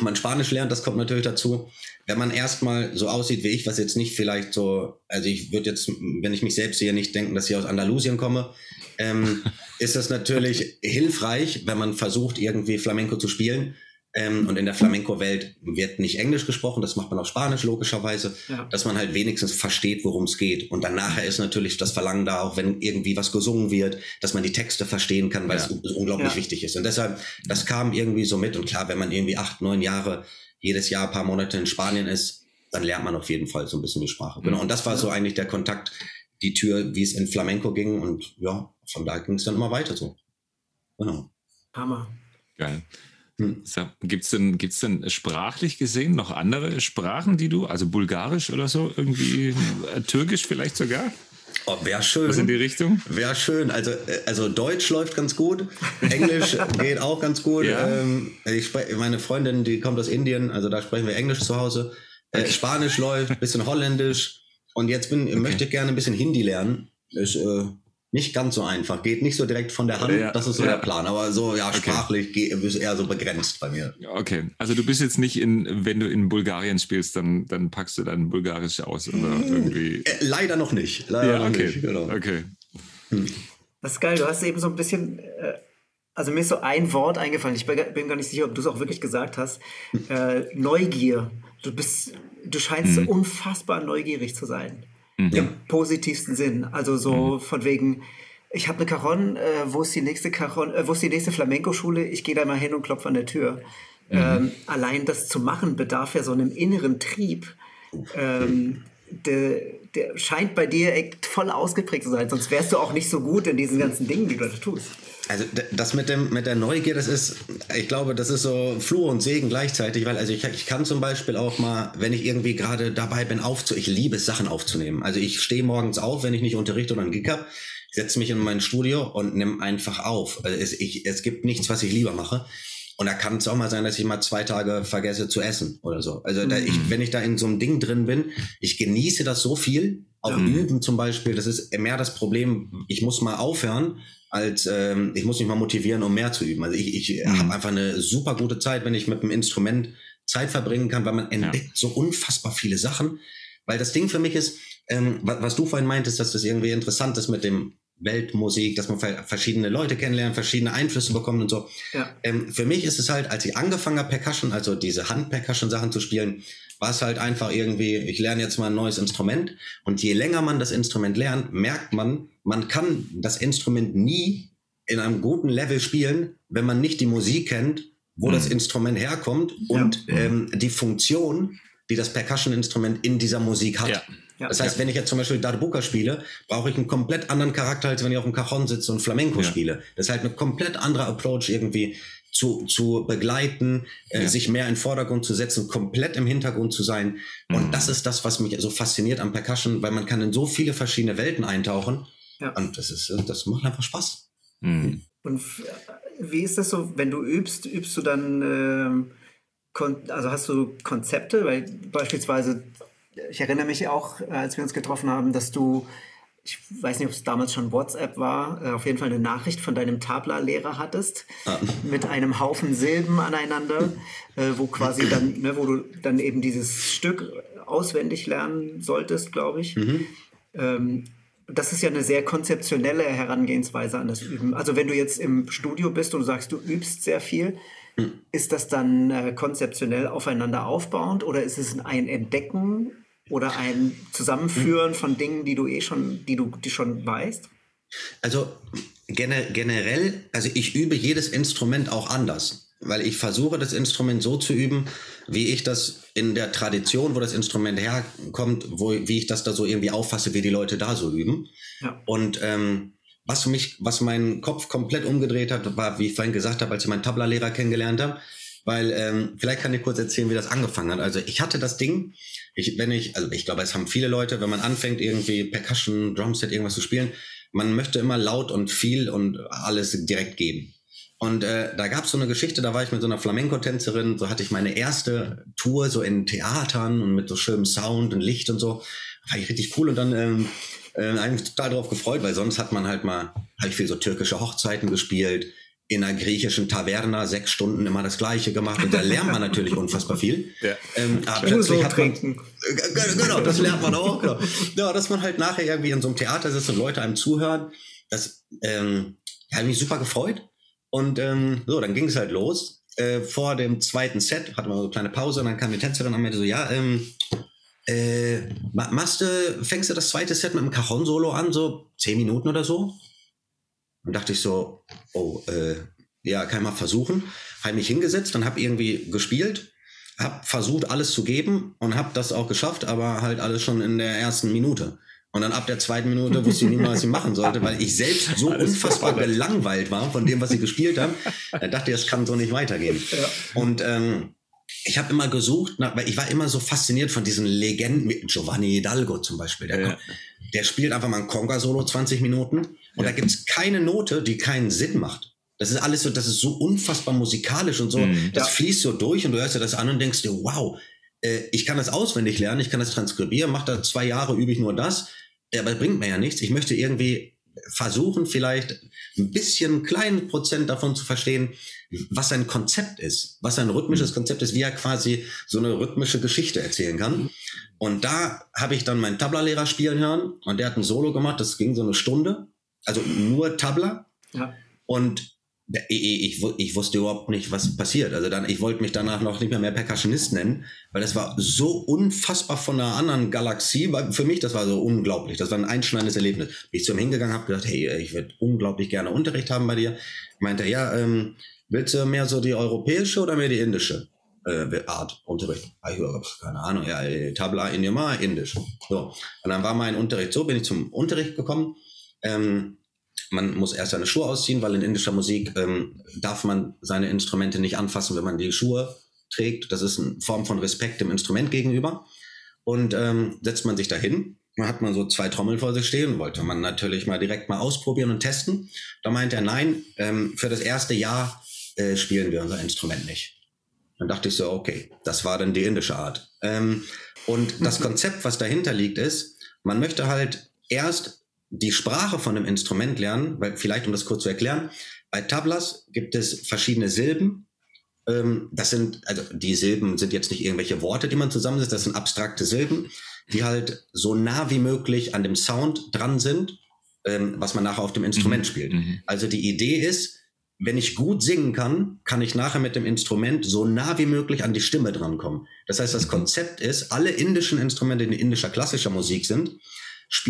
man Spanisch lernt, das kommt natürlich dazu. Wenn man erstmal so aussieht wie ich, was jetzt nicht vielleicht so, also ich würde jetzt, wenn ich mich selbst sehe, nicht denken, dass ich aus Andalusien komme, ähm, ist das natürlich hilfreich, wenn man versucht, irgendwie Flamenco zu spielen. Ähm, und in der Flamenco-Welt wird nicht Englisch gesprochen, das macht man auf Spanisch logischerweise, ja. dass man halt wenigstens versteht, worum es geht. Und dann nachher ist natürlich das Verlangen da, auch wenn irgendwie was gesungen wird, dass man die Texte verstehen kann, weil ja. es unglaublich ja. wichtig ist. Und deshalb, das kam irgendwie so mit. Und klar, wenn man irgendwie acht, neun Jahre jedes Jahr ein paar Monate in Spanien ist, dann lernt man auf jeden Fall so ein bisschen die Sprache. Genau. Und das war so eigentlich der Kontakt, die Tür, wie es in Flamenco ging. Und ja, von da ging es dann immer weiter so. Genau. Hammer. Geil. Hm. So, Gibt es denn, gibt's denn sprachlich gesehen noch andere Sprachen, die du, also Bulgarisch oder so, irgendwie äh, Türkisch vielleicht sogar? Oh, Wäre schön. Was in die Richtung? Wäre schön. Also, äh, also Deutsch läuft ganz gut. Englisch geht auch ganz gut. Ja. Ähm, ich meine Freundin, die kommt aus Indien, also da sprechen wir Englisch zu Hause. Äh, Spanisch läuft, bisschen Holländisch. Und jetzt bin, okay. möchte ich gerne ein bisschen Hindi lernen. Ist äh, nicht ganz so einfach. Geht nicht so direkt von der Hand. Ja, das ist so ja. der Plan. Aber so, ja, okay. sprachlich ist eher so begrenzt bei mir. Okay. Also du bist jetzt nicht in, wenn du in Bulgarien spielst, dann, dann packst du dann Bulgarisch aus oder hm. irgendwie. Äh, leider noch nicht. Leider ja, okay. noch nicht. Genau. Okay. Hm. Das ist geil. Du hast eben so ein bisschen. Äh, also mir ist so ein Wort eingefallen. Ich bin gar nicht sicher, ob du es auch wirklich gesagt hast. Hm. Äh, Neugier. Du bist, du scheinst hm. unfassbar neugierig zu sein. Mhm. Im positivsten Sinn. Also so mhm. von wegen, ich habe eine Caron, äh, wo ist die nächste Caron, äh, wo ist die nächste Flamenco-Schule? Ich gehe da mal hin und klopfe an der Tür. Mhm. Ähm, allein das zu machen bedarf ja so einem inneren Trieb. Ähm, der, der scheint bei dir echt voll ausgeprägt zu sein, sonst wärst du auch nicht so gut in diesen ganzen Dingen, die du da tust. Also das mit dem mit der Neugier, das ist, ich glaube, das ist so Fluch und Segen gleichzeitig, weil also ich, ich kann zum Beispiel auch mal, wenn ich irgendwie gerade dabei bin, aufzu, ich liebe es, Sachen aufzunehmen. Also ich stehe morgens auf, wenn ich nicht unterrichte oder einen Gig habe, setze mich in mein Studio und nehme einfach auf. Also es, ich, es gibt nichts, was ich lieber mache. Und da kann es auch mal sein, dass ich mal zwei Tage vergesse zu essen oder so. Also da, ich, mhm. wenn ich da in so einem Ding drin bin, ich genieße das so viel. Auch ja. Üben zum Beispiel, das ist mehr das Problem, ich muss mal aufhören, als ähm, ich muss mich mal motivieren, um mehr zu üben. Also ich, ich mhm. habe einfach eine super gute Zeit, wenn ich mit einem Instrument Zeit verbringen kann, weil man entdeckt ja. so unfassbar viele Sachen. Weil das Ding für mich ist, ähm, was, was du vorhin meintest, dass das irgendwie interessant ist mit dem Weltmusik, dass man verschiedene Leute kennenlernt, verschiedene Einflüsse bekommt und so. Ja. Ähm, für mich ist es halt, als ich angefangen habe, Percussion, also diese Hand-Percussion-Sachen zu spielen, war es halt einfach irgendwie, ich lerne jetzt mal ein neues Instrument und je länger man das Instrument lernt, merkt man, man kann das Instrument nie in einem guten Level spielen, wenn man nicht die Musik kennt, wo mhm. das Instrument herkommt und ja. ähm, die Funktion, die das Percussion-Instrument in dieser Musik hat. Ja. Ja, das heißt, ja. wenn ich jetzt zum Beispiel Darbuka spiele, brauche ich einen komplett anderen Charakter, als wenn ich auf dem Cajon sitze und Flamenco ja. spiele. Das ist halt eine komplett andere Approach irgendwie zu, zu begleiten, äh, sich mehr in den Vordergrund zu setzen, komplett im Hintergrund zu sein. Und mhm. das ist das, was mich so fasziniert am Percussion, weil man kann in so viele verschiedene Welten eintauchen. Und das ist, das macht einfach Spaß. Mhm. Und wie ist das so, wenn du übst, übst du dann, äh, also hast du Konzepte, weil beispielsweise, ich erinnere mich auch, als wir uns getroffen haben, dass du ich weiß nicht, ob es damals schon WhatsApp war, äh, auf jeden Fall eine Nachricht von deinem Tabla-Lehrer hattest, ah. mit einem Haufen Silben aneinander, äh, wo quasi dann, ne, wo du dann eben dieses Stück auswendig lernen solltest, glaube ich. Mhm. Ähm, das ist ja eine sehr konzeptionelle Herangehensweise an das Üben. Also wenn du jetzt im Studio bist und sagst, du übst sehr viel, mhm. ist das dann äh, konzeptionell aufeinander aufbauend oder ist es ein Entdecken oder ein Zusammenführen von Dingen, die du eh schon, die du die schon weißt? Also generell, also ich übe jedes Instrument auch anders, weil ich versuche, das Instrument so zu üben, wie ich das in der Tradition, wo das Instrument herkommt, wo, wie ich das da so irgendwie auffasse, wie die Leute da so üben. Ja. Und ähm, was mich, was meinen Kopf komplett umgedreht hat, war, wie ich vorhin gesagt habe, als ich meinen Tabla-Lehrer kennengelernt habe, weil ähm, vielleicht kann ich kurz erzählen, wie das angefangen hat. Also ich hatte das Ding, ich, wenn ich, also ich glaube, es haben viele Leute, wenn man anfängt, irgendwie Percussion, Drumset, irgendwas zu spielen, man möchte immer laut und viel und alles direkt geben. Und äh, da gab es so eine Geschichte, da war ich mit so einer Flamenco-Tänzerin, so hatte ich meine erste Tour so in Theatern und mit so schönem Sound und Licht und so. War ich richtig cool und dann ähm, äh, habe ich mich total darauf gefreut, weil sonst hat man halt mal, habe ich viel so türkische Hochzeiten gespielt, in einer griechischen Taverna sechs Stunden immer das Gleiche gemacht und da lernt man natürlich unfassbar viel. Ja. Ähm, aber plötzlich hat man, äh, genau, das lernt man auch. Genau. Ja, dass man halt nachher irgendwie in so einem Theater sitzt und Leute einem zuhören, das ähm, hat mich super gefreut. Und ähm, so, dann ging es halt los. Äh, vor dem zweiten Set hatten wir so eine kleine Pause und dann kam die Tänzerin und meinte so, ja, ähm, äh, machst du, fängst du das zweite Set mit einem Cajon-Solo an, so zehn Minuten oder so? Und dachte ich so, oh, äh, ja, kann ich mal versuchen. Habe mich hingesetzt und habe irgendwie gespielt, habe versucht, alles zu geben und habe das auch geschafft, aber halt alles schon in der ersten Minute. Und dann ab der zweiten Minute wusste ich nicht mehr, was ich machen sollte, weil ich selbst so unfassbar gelangweilt war von dem, was ich gespielt habe. Da dachte ich, es kann so nicht weitergehen. Ja. Und ähm, ich habe immer gesucht, nach, weil ich war immer so fasziniert von diesen Legenden, wie Giovanni Hidalgo zum Beispiel. Der, ja. der spielt einfach mal ein Conga-Solo 20 Minuten und ja. da gibt es keine Note, die keinen Sinn macht. Das ist alles so, das ist so unfassbar musikalisch und so. Mhm, das ja. fließt so durch und du hörst dir das an und denkst dir, wow, äh, ich kann das auswendig lernen, ich kann das transkribieren, mach da zwei Jahre, übe ich nur das. Aber das bringt mir ja nichts. Ich möchte irgendwie versuchen, vielleicht ein bisschen, einen kleinen Prozent davon zu verstehen, was ein Konzept ist, was ein rhythmisches Konzept ist, wie er quasi so eine rhythmische Geschichte erzählen kann. Und da habe ich dann meinen Tabla-Lehrer spielen hören und der hat ein Solo gemacht, das ging so eine Stunde also nur Tabla. Ja. Und ich, ich, wusste überhaupt nicht, was passiert. Also dann, ich wollte mich danach noch nicht mehr, mehr Percussionist nennen, weil das war so unfassbar von einer anderen Galaxie. Für mich, das war so unglaublich. Das war ein einschneidendes Erlebnis. Bin ich zu ihm hingegangen, habe gesagt, hey, ich würde unglaublich gerne Unterricht haben bei dir. Meinte er, ja, ähm, willst du mehr so die europäische oder mehr die indische äh, Art Unterricht? Ah, ich habe keine Ahnung, ja, Tabla Indiama, indisch. So. Und dann war mein Unterricht so, bin ich zum Unterricht gekommen ähm, man muss erst seine Schuhe ausziehen, weil in indischer Musik ähm, darf man seine Instrumente nicht anfassen, wenn man die Schuhe trägt. Das ist eine Form von Respekt dem Instrument gegenüber. Und ähm, setzt man sich dahin, hat man so zwei Trommeln vor sich stehen, wollte man natürlich mal direkt mal ausprobieren und testen. Da meinte er, nein, ähm, für das erste Jahr äh, spielen wir unser Instrument nicht. Dann dachte ich so, okay, das war dann die indische Art. Ähm, und das Konzept, was dahinter liegt, ist, man möchte halt erst die Sprache von einem Instrument lernen, weil vielleicht um das kurz zu erklären, bei Tablas gibt es verschiedene Silben. Ähm, das sind, also die Silben sind jetzt nicht irgendwelche Worte, die man zusammensetzt, das sind abstrakte Silben, die halt so nah wie möglich an dem Sound dran sind, ähm, was man nachher auf dem Instrument mhm. spielt. Mhm. Also die Idee ist, wenn ich gut singen kann, kann ich nachher mit dem Instrument so nah wie möglich an die Stimme drankommen. Das heißt, das mhm. Konzept ist, alle indischen Instrumente, die in indischer klassischer Musik sind,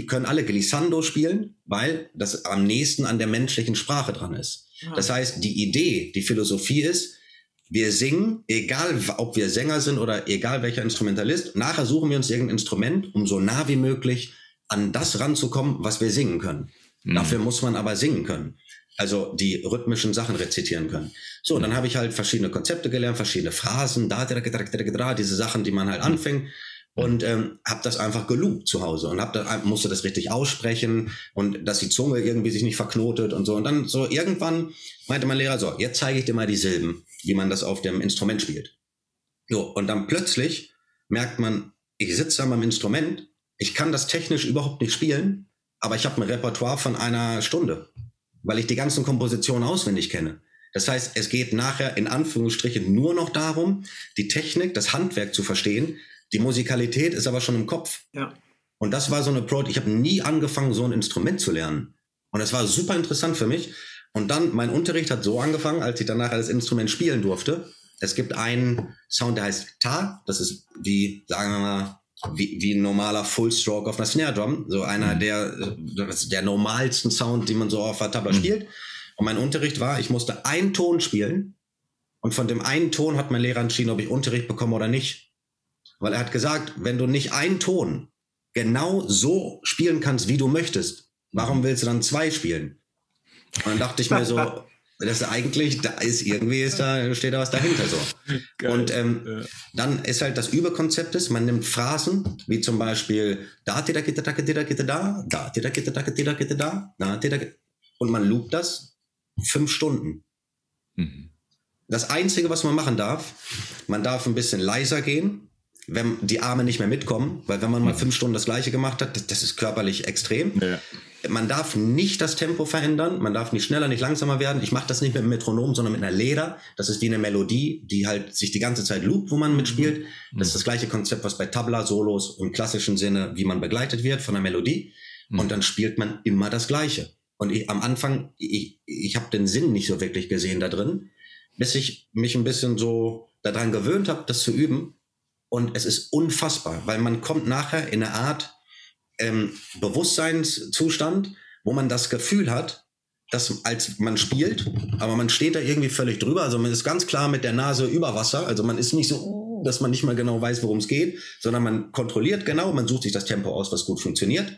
können alle Glissando spielen, weil das am nächsten an der menschlichen Sprache dran ist. Ja. Das heißt, die Idee, die Philosophie ist, wir singen, egal ob wir Sänger sind oder egal welcher Instrumentalist, nachher suchen wir uns irgendein Instrument, um so nah wie möglich an das ranzukommen, was wir singen können. Mhm. Dafür muss man aber singen können. Also die rhythmischen Sachen rezitieren können. So, dann habe ich halt verschiedene Konzepte gelernt, verschiedene Phrasen, da, da, da, da, da, diese Sachen, die man halt anfängt und ähm, habe das einfach geloopt zu Hause und hab da, musste das richtig aussprechen und dass die Zunge irgendwie sich nicht verknotet und so. Und dann so irgendwann meinte mein Lehrer so, jetzt zeige ich dir mal die Silben, wie man das auf dem Instrument spielt. So, und dann plötzlich merkt man, ich sitze an meinem Instrument, ich kann das technisch überhaupt nicht spielen, aber ich habe ein Repertoire von einer Stunde, weil ich die ganzen Kompositionen auswendig kenne. Das heißt, es geht nachher in Anführungsstrichen nur noch darum, die Technik, das Handwerk zu verstehen, die Musikalität ist aber schon im Kopf. Ja. Und das war so eine Pro. Ich habe nie angefangen, so ein Instrument zu lernen. Und das war super interessant für mich. Und dann, mein Unterricht hat so angefangen, als ich danach das Instrument spielen durfte. Es gibt einen Sound, der heißt Ta. Das ist wie, sagen wir mal, wie, wie ein normaler Full Stroke auf einer Snare Drum. So einer mhm. der, der normalsten Sound, die man so auf der Tabla mhm. spielt. Und mein Unterricht war, ich musste einen Ton spielen. Und von dem einen Ton hat mein Lehrer entschieden, ob ich Unterricht bekomme oder nicht. Weil er hat gesagt, wenn du nicht einen Ton genau so spielen kannst, wie du möchtest, warum willst du dann zwei spielen? Und dann dachte ich mir so, das ist eigentlich, da ist irgendwie ist da, steht da was dahinter so. Geil. Und ähm, ja. dann ist halt das Überkonzept ist, man nimmt Phrasen, wie zum Beispiel da, da, da, da, da, da, da, da, da, da, da, da, da, da, na, tida, und man loopt das fünf Stunden. Mhm. Das Einzige, was man machen darf, man darf ein bisschen leiser gehen, wenn die Arme nicht mehr mitkommen, weil wenn man mal fünf Stunden das Gleiche gemacht hat, das, das ist körperlich extrem. Ja. Man darf nicht das Tempo verändern, man darf nicht schneller, nicht langsamer werden. Ich mache das nicht mit einem Metronom, sondern mit einer Leder. Das ist wie eine Melodie, die halt sich die ganze Zeit loopt, wo man mitspielt. Mhm. Das ist das gleiche Konzept, was bei Tabla-Solos im klassischen Sinne, wie man begleitet wird von einer Melodie. Mhm. Und dann spielt man immer das Gleiche. Und ich, am Anfang, ich, ich habe den Sinn nicht so wirklich gesehen da drin, bis ich mich ein bisschen so daran gewöhnt habe, das zu üben und es ist unfassbar, weil man kommt nachher in eine Art ähm, Bewusstseinszustand, wo man das Gefühl hat, dass als man spielt, aber man steht da irgendwie völlig drüber. Also man ist ganz klar mit der Nase über Wasser. Also man ist nicht so, dass man nicht mal genau weiß, worum es geht, sondern man kontrolliert genau, man sucht sich das Tempo aus, was gut funktioniert.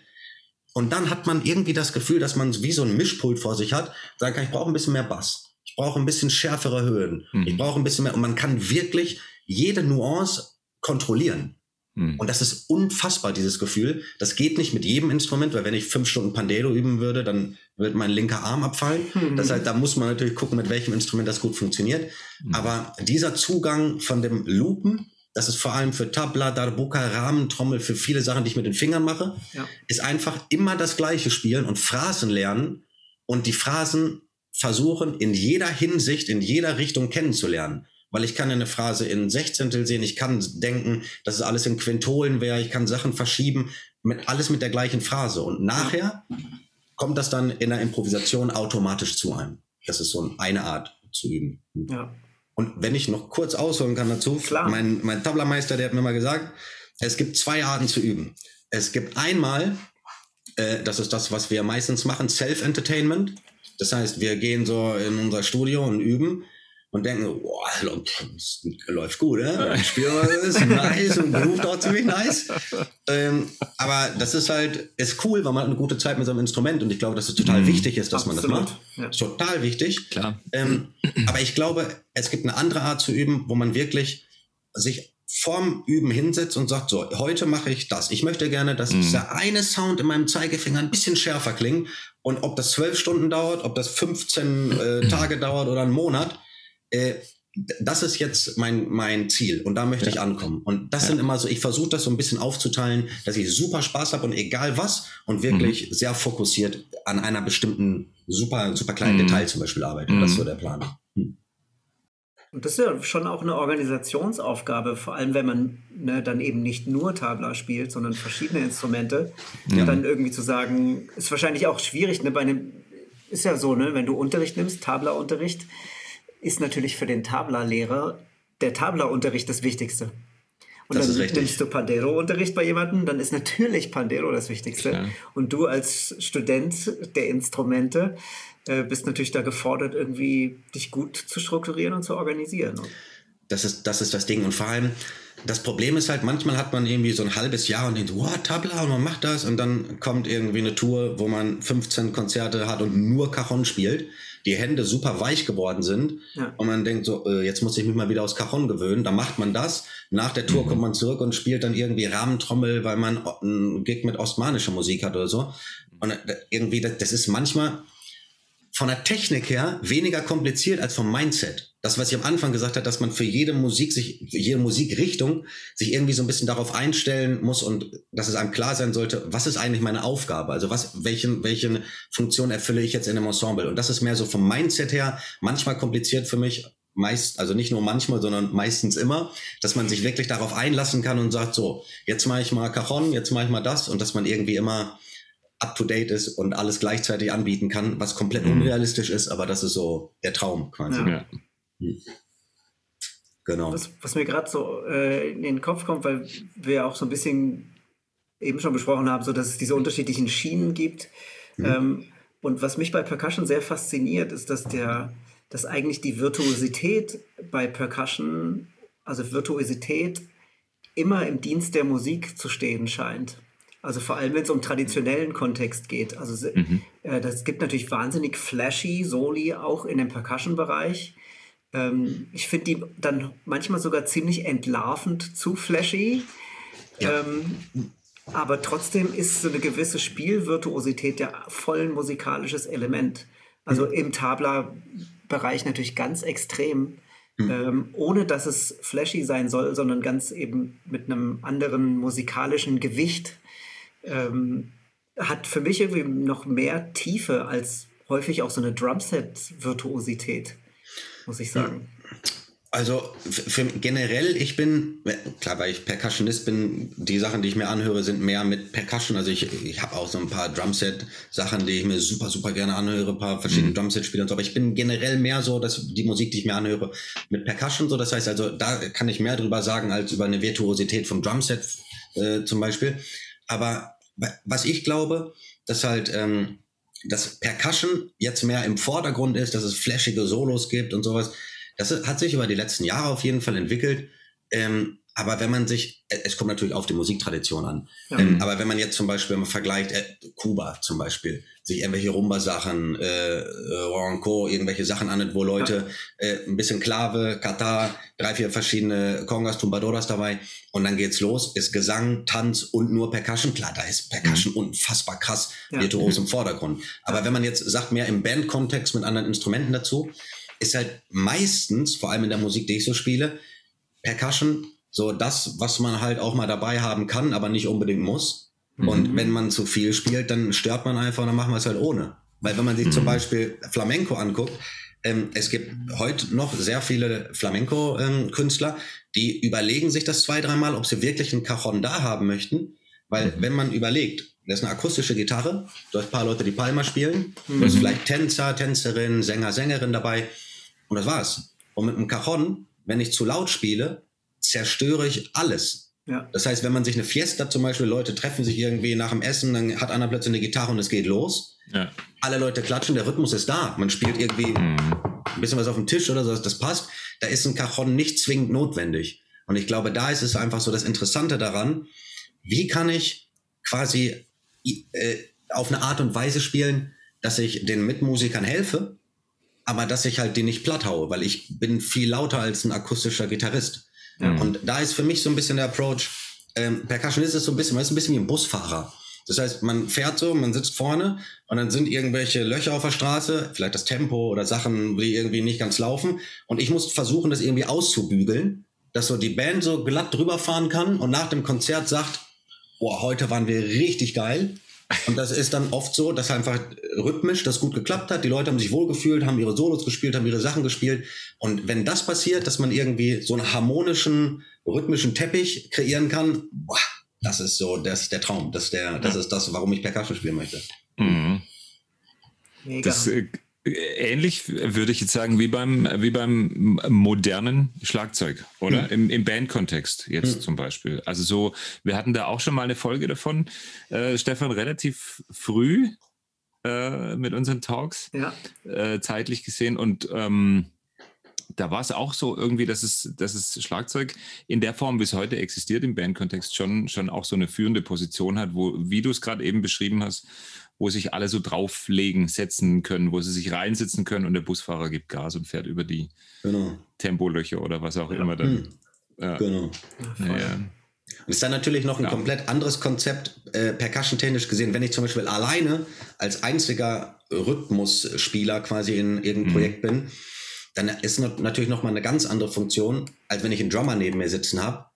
Und dann hat man irgendwie das Gefühl, dass man wie so ein Mischpult vor sich hat. Sagen kann, ich brauche ein bisschen mehr Bass. Ich brauche ein bisschen schärfere Höhen. Mhm. Ich brauche ein bisschen mehr. Und man kann wirklich jede Nuance kontrollieren. Hm. Und das ist unfassbar, dieses Gefühl. Das geht nicht mit jedem Instrument, weil wenn ich fünf Stunden Pandero üben würde, dann wird mein linker Arm abfallen. Mhm. Das heißt, da muss man natürlich gucken, mit welchem Instrument das gut funktioniert. Mhm. Aber dieser Zugang von dem Loopen, das ist vor allem für Tabla, Darbuka, Rahmentrommel, für viele Sachen, die ich mit den Fingern mache, ja. ist einfach immer das gleiche spielen und Phrasen lernen und die Phrasen versuchen, in jeder Hinsicht, in jeder Richtung kennenzulernen weil ich kann eine Phrase in Sechzehntel sehen, ich kann denken, dass es alles in Quintolen wäre, ich kann Sachen verschieben, mit, alles mit der gleichen Phrase. Und nachher kommt das dann in der Improvisation automatisch zu einem. Das ist so eine Art zu üben. Ja. Und wenn ich noch kurz ausholen kann dazu, Klar. mein, mein Tablermeister, der hat mir mal gesagt, es gibt zwei Arten zu üben. Es gibt einmal, äh, das ist das, was wir meistens machen, Self-Entertainment. Das heißt, wir gehen so in unser Studio und üben und denken, boah, läuft gut, ne? Spiel ist nice und groovt auch ziemlich nice. Ähm, aber das ist halt, ist cool, weil man hat eine gute Zeit mit so einem Instrument und ich glaube, dass es total mhm. wichtig ist, dass Absolut. man das macht. Ja. Total wichtig. Klar. Ähm, aber ich glaube, es gibt eine andere Art zu üben, wo man wirklich sich vorm Üben hinsetzt und sagt, so, heute mache ich das. Ich möchte gerne, dass mhm. dieser eine Sound in meinem Zeigefinger ein bisschen schärfer klingt. Und ob das zwölf Stunden dauert, ob das 15 äh, Tage dauert oder einen Monat, äh, das ist jetzt mein, mein Ziel und da möchte ja. ich ankommen. Und das ja. sind immer so, ich versuche das so ein bisschen aufzuteilen, dass ich super Spaß habe und egal was und wirklich mhm. sehr fokussiert an einer bestimmten super, super kleinen mhm. Detail zum Beispiel arbeite. Mhm. Das ist so der Plan. Hm. Und das ist ja schon auch eine Organisationsaufgabe, vor allem wenn man ne, dann eben nicht nur Tabla spielt, sondern verschiedene Instrumente. Ja. Dann irgendwie zu sagen, ist wahrscheinlich auch schwierig, ne, bei einem, ist ja so, ne, wenn du Unterricht nimmst, Tabla-Unterricht, ist natürlich für den Tabla-Lehrer der Tabla-Unterricht das Wichtigste. Und das dann nimmst du Pandero-Unterricht bei jemandem, dann ist natürlich Pandero das Wichtigste. Klar. Und du als Student der Instrumente äh, bist natürlich da gefordert, irgendwie dich gut zu strukturieren und zu organisieren. Das ist, das ist das Ding. Und vor allem, das Problem ist halt, manchmal hat man irgendwie so ein halbes Jahr und denkt, wow, Tabla, und man macht das und dann kommt irgendwie eine Tour, wo man 15 Konzerte hat und nur Cajon spielt, die Hände super weich geworden sind ja. und man denkt so, äh, jetzt muss ich mich mal wieder aufs Cajon gewöhnen, dann macht man das, nach der Tour mhm. kommt man zurück und spielt dann irgendwie Rahmentrommel, weil man einen Gig mit ostmanischer Musik hat oder so und äh, irgendwie, das, das ist manchmal von der Technik her weniger kompliziert als vom Mindset das, was ich am Anfang gesagt habe, dass man für jede Musik sich, jede Musikrichtung sich irgendwie so ein bisschen darauf einstellen muss und dass es einem klar sein sollte, was ist eigentlich meine Aufgabe? Also was, welchen, welche Funktion erfülle ich jetzt in einem Ensemble? Und das ist mehr so vom Mindset her manchmal kompliziert für mich, meist, also nicht nur manchmal, sondern meistens immer, dass man sich wirklich darauf einlassen kann und sagt, so, jetzt mache ich mal Cajon, jetzt mache ich mal das und dass man irgendwie immer up to date ist und alles gleichzeitig anbieten kann, was komplett mhm. unrealistisch ist, aber das ist so der Traum quasi. Ja. Genau. Was, was mir gerade so äh, in den Kopf kommt, weil wir auch so ein bisschen eben schon besprochen haben, so dass es diese unterschiedlichen Schienen gibt. Mhm. Ähm, und was mich bei Percussion sehr fasziniert, ist, dass der, dass eigentlich die Virtuosität bei Percussion, also Virtuosität, immer im Dienst der Musik zu stehen scheint. Also vor allem, wenn es um traditionellen Kontext geht. Also mhm. äh, das gibt natürlich wahnsinnig flashy Soli auch in dem Percussion-Bereich. Ähm, ich finde die dann manchmal sogar ziemlich entlarvend zu flashy. Ja. Ähm, aber trotzdem ist so eine gewisse Spielvirtuosität ja voll ein musikalisches Element. Also mhm. im Tabla-Bereich natürlich ganz extrem. Mhm. Ähm, ohne dass es flashy sein soll, sondern ganz eben mit einem anderen musikalischen Gewicht, ähm, hat für mich irgendwie noch mehr Tiefe als häufig auch so eine Drumset-Virtuosität muss ich sagen. Also für, generell, ich bin, klar, weil ich Percussionist bin, die Sachen, die ich mir anhöre, sind mehr mit Percussion. Also ich, ich habe auch so ein paar Drumset-Sachen, die ich mir super, super gerne anhöre, ein paar verschiedene mhm. Drumset-Spiele und so. Aber ich bin generell mehr so, dass die Musik, die ich mir anhöre, mit Percussion so. Das heißt also, da kann ich mehr drüber sagen als über eine Virtuosität vom Drumset äh, zum Beispiel. Aber was ich glaube, dass halt ähm, dass Percussion jetzt mehr im Vordergrund ist, dass es flashige Solos gibt und sowas. Das hat sich über die letzten Jahre auf jeden Fall entwickelt. Ähm, aber wenn man sich, äh, es kommt natürlich auf die Musiktradition an, ja. ähm, aber wenn man jetzt zum Beispiel man vergleicht, äh, Kuba zum Beispiel, sich irgendwelche Rumba-Sachen, äh, Ronco, irgendwelche Sachen an, wo Leute ja. äh, ein bisschen Klave, Katar, drei, vier verschiedene Congas, Tumbadoras dabei und dann geht's los, ist Gesang, Tanz und nur Percussion. Klar, da ist Percussion mhm. unfassbar krass, ja. virtuos im Vordergrund. Aber wenn man jetzt sagt, mehr im Band-Kontext mit anderen Instrumenten dazu, ist halt meistens, vor allem in der Musik, die ich so spiele, Percussion so das, was man halt auch mal dabei haben kann, aber nicht unbedingt muss. Mhm. Und wenn man zu viel spielt, dann stört man einfach und dann machen wir es halt ohne. Weil wenn man sich mhm. zum Beispiel Flamenco anguckt, ähm, es gibt heute noch sehr viele Flamenco-Künstler, ähm, die überlegen sich das zwei, dreimal, ob sie wirklich einen Cajon da haben möchten. Weil mhm. wenn man überlegt, das ist eine akustische Gitarre, du hast ein paar Leute, die Palma spielen, du hast mhm. vielleicht Tänzer, Tänzerin, Sänger, Sängerin dabei und das war's. Und mit einem Cajon, wenn ich zu laut spiele, zerstöre ich alles. Ja. Das heißt, wenn man sich eine Fiesta zum Beispiel, Leute treffen sich irgendwie nach dem Essen, dann hat einer plötzlich eine Gitarre und es geht los. Ja. Alle Leute klatschen, der Rhythmus ist da. Man spielt irgendwie mhm. ein bisschen was auf dem Tisch oder so, das passt. Da ist ein Cajon nicht zwingend notwendig. Und ich glaube, da ist es einfach so das Interessante daran, wie kann ich quasi äh, auf eine Art und Weise spielen, dass ich den Mitmusikern helfe, aber dass ich halt den nicht platt haue, weil ich bin viel lauter als ein akustischer Gitarrist. Ja. Und da ist für mich so ein bisschen der Approach, ähm, Percussionist ist so ein bisschen, man ist ein bisschen wie ein Busfahrer. Das heißt, man fährt so, man sitzt vorne und dann sind irgendwelche Löcher auf der Straße, vielleicht das Tempo oder Sachen, die irgendwie nicht ganz laufen. Und ich muss versuchen, das irgendwie auszubügeln, dass so die Band so glatt drüber fahren kann und nach dem Konzert sagt, boah, heute waren wir richtig geil. Und das ist dann oft so, dass einfach rhythmisch das gut geklappt hat. Die Leute haben sich wohlgefühlt, haben ihre Solos gespielt, haben ihre Sachen gespielt. Und wenn das passiert, dass man irgendwie so einen harmonischen, rhythmischen Teppich kreieren kann, boah, das ist so, das ist der Traum. Das ist, der, das, ist das, warum ich Percussion spielen möchte. Mhm. Mega. Das, äh, ähnlich würde ich jetzt sagen wie beim wie beim modernen Schlagzeug oder mhm. im, im Bandkontext jetzt mhm. zum Beispiel also so wir hatten da auch schon mal eine Folge davon äh, Stefan relativ früh äh, mit unseren Talks, ja. äh, zeitlich gesehen. Und ähm, da war es auch so irgendwie, dass es, dass es Schlagzeug in der Form, wie es heute existiert im Bandkontext, schon, schon auch so eine führende Position hat, wo, wie du es gerade eben beschrieben hast, wo sich alle so drauflegen, setzen können, wo sie sich reinsitzen können und der Busfahrer gibt Gas und fährt über die genau. Tempoliöcher oder was auch ja. immer dann. Hm. Ja. Genau. Ja, und ist dann natürlich noch ein ja. komplett anderes Konzept, äh, percussion-technisch gesehen, wenn ich zum Beispiel alleine als einziger Rhythmusspieler quasi in irgendeinem mhm. Projekt bin, dann ist natürlich nochmal eine ganz andere Funktion, als wenn ich einen Drummer neben mir sitzen habe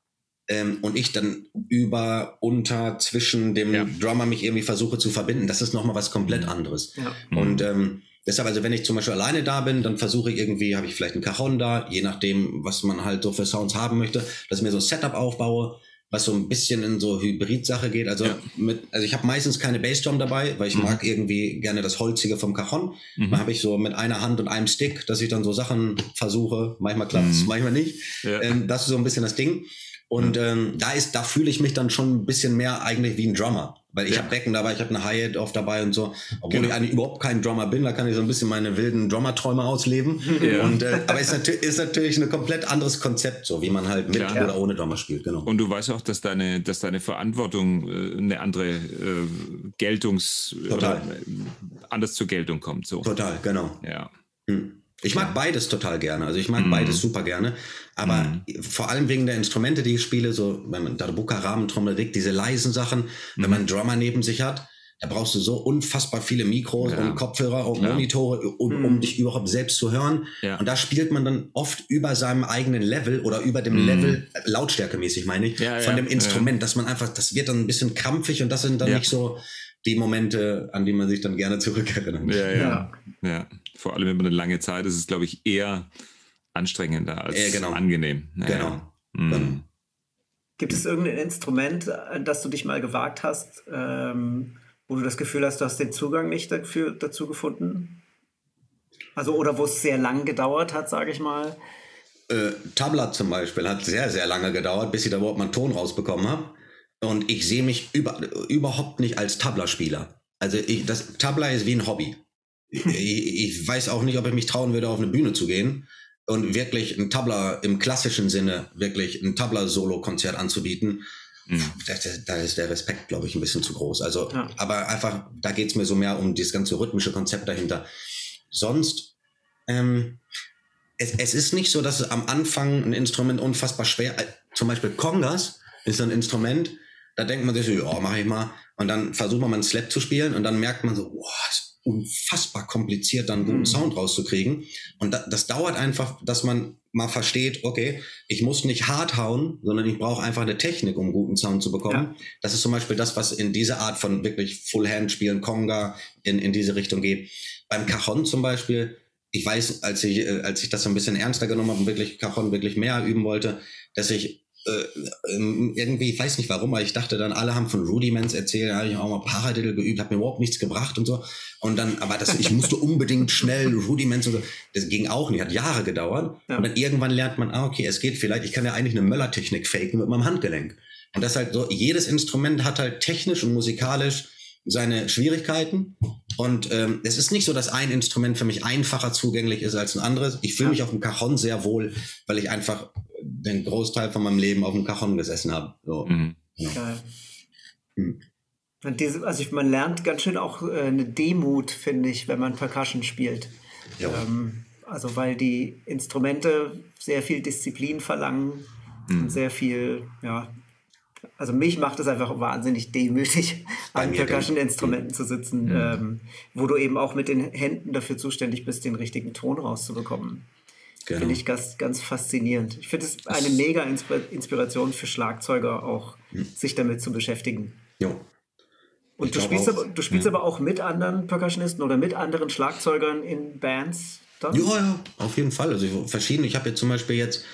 ähm, und ich dann über, unter, zwischen dem ja. Drummer mich irgendwie versuche zu verbinden. Das ist nochmal was komplett mhm. anderes. Ja. Und ähm, deshalb, also wenn ich zum Beispiel alleine da bin, dann versuche ich irgendwie, habe ich vielleicht einen Cajon da, je nachdem, was man halt so für Sounds haben möchte, dass ich mir so ein Setup aufbaue was so ein bisschen in so Hybrid-Sache geht. Also, ja. mit, also ich habe meistens keine Bassdrum dabei, weil ich mhm. mag irgendwie gerne das Holzige vom Cajon. Mhm. Dann habe ich so mit einer Hand und einem Stick, dass ich dann so Sachen versuche. Manchmal klappt es, mhm. manchmal nicht. Ja. Ähm, das ist so ein bisschen das Ding. Und ähm, da ist, da fühle ich mich dann schon ein bisschen mehr eigentlich wie ein Drummer. Weil ich ja. habe Becken dabei, ich habe eine Hi-Hat oft dabei und so. Obwohl genau. ich eigentlich überhaupt kein Drummer bin, da kann ich so ein bisschen meine wilden Drummer-Träume ausleben. Ja. Und, äh, aber es ist, ist, natürlich ein komplett anderes Konzept, so wie man halt mit ja. oder ohne Drummer spielt. Genau. Und du weißt auch, dass deine, dass deine Verantwortung äh, eine andere äh, Geltungs... Total. Äh, anders zur Geltung kommt. So. Total, genau. Ja. Hm. Ich mag beides total gerne. Also ich mag mm. beides super gerne. Aber mm. vor allem wegen der Instrumente, die ich spiele, so wenn man Darbuka, Rahmentrommel, Rick, diese leisen Sachen, mm. wenn man einen Drummer neben sich hat, da brauchst du so unfassbar viele Mikros ja. und Kopfhörer und ja. Monitore, um, um, dich überhaupt selbst zu hören. Ja. Und da spielt man dann oft über seinem eigenen Level oder über dem mm. Level, lautstärkemäßig meine ich, von dem Instrument, dass man einfach, das wird dann ein bisschen krampfig und das sind dann nicht so die Momente, an die man sich dann gerne zurückerinnert. Ja, ja. Ja. Vor allem über eine lange Zeit ist es, glaube ich, eher anstrengender als äh, genau. angenehm. Ja, genau. Mhm. Gibt es irgendein Instrument, an das du dich mal gewagt hast, ähm, wo du das Gefühl hast, du hast den Zugang nicht dafür, dazu gefunden? Also, oder wo es sehr lang gedauert hat, sage ich mal? Äh, Tabla zum Beispiel hat sehr, sehr lange gedauert, bis ich da überhaupt mal einen Ton rausbekommen habe. Und ich sehe mich über, überhaupt nicht als Tabla-Spieler. Also ich, das Tabla ist wie ein Hobby. Ich, ich, weiß auch nicht, ob ich mich trauen würde, auf eine Bühne zu gehen und wirklich ein Tabla im klassischen Sinne, wirklich ein Tabla-Solo-Konzert anzubieten. Mhm. Da, da, ist der Respekt, glaube ich, ein bisschen zu groß. Also, ja. aber einfach, da geht es mir so mehr um dieses ganze rhythmische Konzept dahinter. Sonst, ähm, es, es ist nicht so, dass es am Anfang ein Instrument unfassbar schwer, äh, zum Beispiel Congas ist ein Instrument, da denkt man sich so, ja, mach ich mal. Und dann versucht man mal einen Slap zu spielen und dann merkt man so, boah, ist unfassbar kompliziert, dann guten mhm. Sound rauszukriegen. Und da, das dauert einfach, dass man mal versteht, okay, ich muss nicht hart hauen, sondern ich brauche einfach eine Technik, um guten Sound zu bekommen. Ja. Das ist zum Beispiel das, was in diese Art von wirklich Full-Hand-Spielen, Conga, in, in diese Richtung geht. Beim Cajon zum Beispiel, ich weiß, als ich, äh, als ich das so ein bisschen ernster genommen habe und wirklich Cajon wirklich mehr üben wollte, dass ich irgendwie, ich weiß nicht warum, aber ich dachte dann, alle haben von Rudiments erzählt, ja, ich habe auch mal Paradiddle geübt, hat mir überhaupt nichts gebracht und so. Und dann, aber das, ich musste unbedingt schnell Rudiments und so. Das ging auch nicht, hat Jahre gedauert. Ja. Und dann irgendwann lernt man, ah, okay, es geht vielleicht, ich kann ja eigentlich eine Möller-Technik faken mit meinem Handgelenk. Und das halt so, jedes Instrument hat halt technisch und musikalisch seine Schwierigkeiten. Und ähm, es ist nicht so, dass ein Instrument für mich einfacher zugänglich ist als ein anderes. Ich fühle mich auf dem Cajon sehr wohl, weil ich einfach den Großteil von meinem Leben auf dem Cajon gesessen habe. So. Mhm. Ja. Geil. Mhm. Diese, also ich, man lernt ganz schön auch äh, eine Demut, finde ich, wenn man Percussion spielt. Ja. Ähm, also weil die Instrumente sehr viel Disziplin verlangen mhm. und sehr viel ja, also mich macht es einfach wahnsinnig demütig, an Percussion-Instrumenten zu sitzen, mhm. ähm, wo du eben auch mit den Händen dafür zuständig bist, den richtigen Ton rauszubekommen. Genau. Finde ich ganz, ganz faszinierend. Ich finde es eine mega Inspiration für Schlagzeuger auch, mhm. sich damit zu beschäftigen. Jo. Und du spielst, auch, aber, du spielst ja. aber auch mit anderen Percussionisten oder mit anderen Schlagzeugern in Bands? Dann? Ja, ja, auf jeden Fall. Also verschiedene. Ich habe jetzt zum Beispiel jetzt,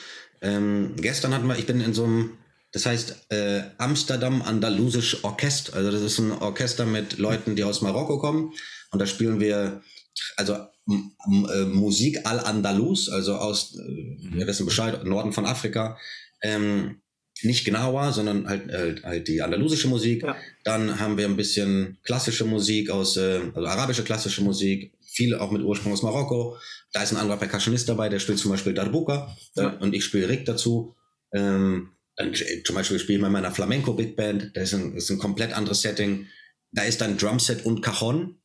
ähm, gestern hatten wir, ich bin in so einem das heißt äh, Amsterdam Andalusisch Orchester. Also das ist ein Orchester mit Leuten, die aus Marokko kommen. Und da spielen wir also Musik al-Andalus, also aus, äh, wir wissen Bescheid, Norden von Afrika. Ähm, nicht genauer, sondern halt, halt, halt die andalusische Musik. Ja. Dann haben wir ein bisschen klassische Musik aus, äh, also arabische klassische Musik, viele auch mit Ursprung aus Marokko. Da ist ein anderer Percussionist dabei, der spielt zum Beispiel Darbuka ja. äh, und ich spiele Rick dazu. Ähm, dann, äh, zum Beispiel spiele ich mal meiner Flamenco Big Band, das ist ein, ist ein komplett anderes Setting. Da ist dann Drumset und Cajon.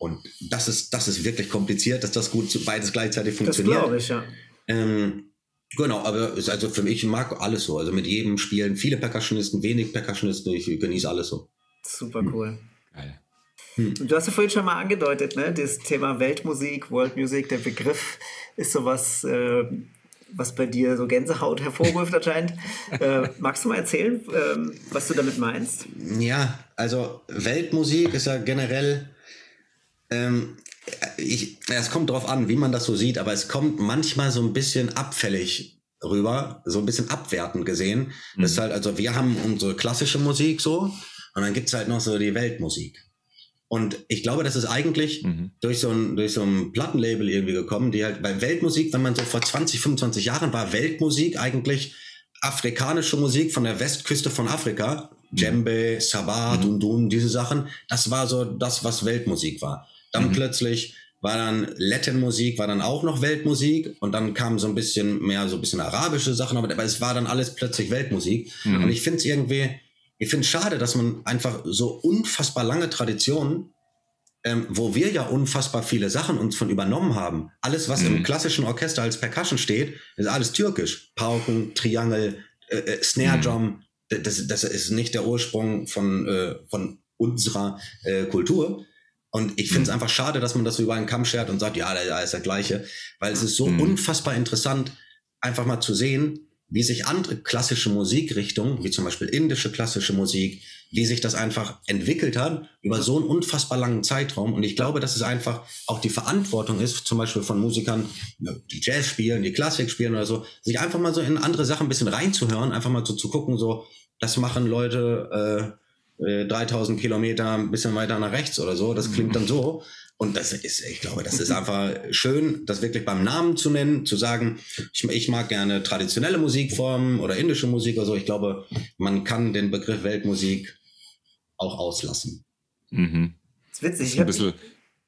Und das ist, das ist wirklich kompliziert, dass das gut beides gleichzeitig funktioniert. Das glaube ich, ja. Ähm, Genau, aber also für mich mag alles so. Also mit jedem Spielen viele Percussionisten, wenig Percussionisten, ich genieße alles so. Super cool. Geil. Hm. Du hast ja vorhin schon mal angedeutet, ne? Das Thema Weltmusik, World Music, der Begriff ist sowas, äh, was bei dir so Gänsehaut hervorruft anscheinend. Äh, magst du mal erzählen, äh, was du damit meinst? Ja, also Weltmusik ist ja generell ähm, ich, es kommt darauf an, wie man das so sieht, aber es kommt manchmal so ein bisschen abfällig rüber, so ein bisschen abwertend gesehen. Mhm. Das ist halt, also wir haben unsere klassische Musik so und dann gibt's halt noch so die Weltmusik. Und ich glaube, das ist eigentlich mhm. durch, so ein, durch so ein Plattenlabel irgendwie gekommen, die halt bei Weltmusik, wenn man so vor 20, 25 Jahren war, Weltmusik eigentlich afrikanische Musik von der Westküste von Afrika, mhm. Djembe, Sabah, mhm. Dundun, diese Sachen, das war so das, was Weltmusik war. Dann mhm. plötzlich war dann Latin-Musik, war dann auch noch Weltmusik und dann kam so ein bisschen mehr so ein bisschen arabische Sachen, aber, aber es war dann alles plötzlich Weltmusik. Mhm. Und ich finde es irgendwie, ich finde es schade, dass man einfach so unfassbar lange Traditionen, ähm, wo wir ja unfassbar viele Sachen uns von übernommen haben. Alles, was mhm. im klassischen Orchester als Percussion steht, ist alles türkisch. Pauken, Triangel, äh, äh, Snare mhm. Drum. Das, das ist nicht der Ursprung von, äh, von unserer äh, Kultur. Und ich finde es mhm. einfach schade, dass man das so über einen Kamm schert und sagt, ja, da ist der gleiche. Weil es ist so mhm. unfassbar interessant, einfach mal zu sehen, wie sich andere klassische Musikrichtungen, wie zum Beispiel indische klassische Musik, wie sich das einfach entwickelt hat über so einen unfassbar langen Zeitraum. Und ich glaube, dass es einfach auch die Verantwortung ist, zum Beispiel von Musikern, die Jazz spielen, die Klassik spielen oder so, sich einfach mal so in andere Sachen ein bisschen reinzuhören, einfach mal so zu gucken, so, das machen Leute, äh, 3000 äh, Kilometer ein bisschen weiter nach rechts oder so. Das klingt dann so. Und das ist, ich glaube, das ist einfach schön, das wirklich beim Namen zu nennen, zu sagen, ich, ich mag gerne traditionelle Musikformen oder indische Musik oder so. Ich glaube, man kann den Begriff Weltmusik auch auslassen. Mhm. Das ist witzig. Das ist ein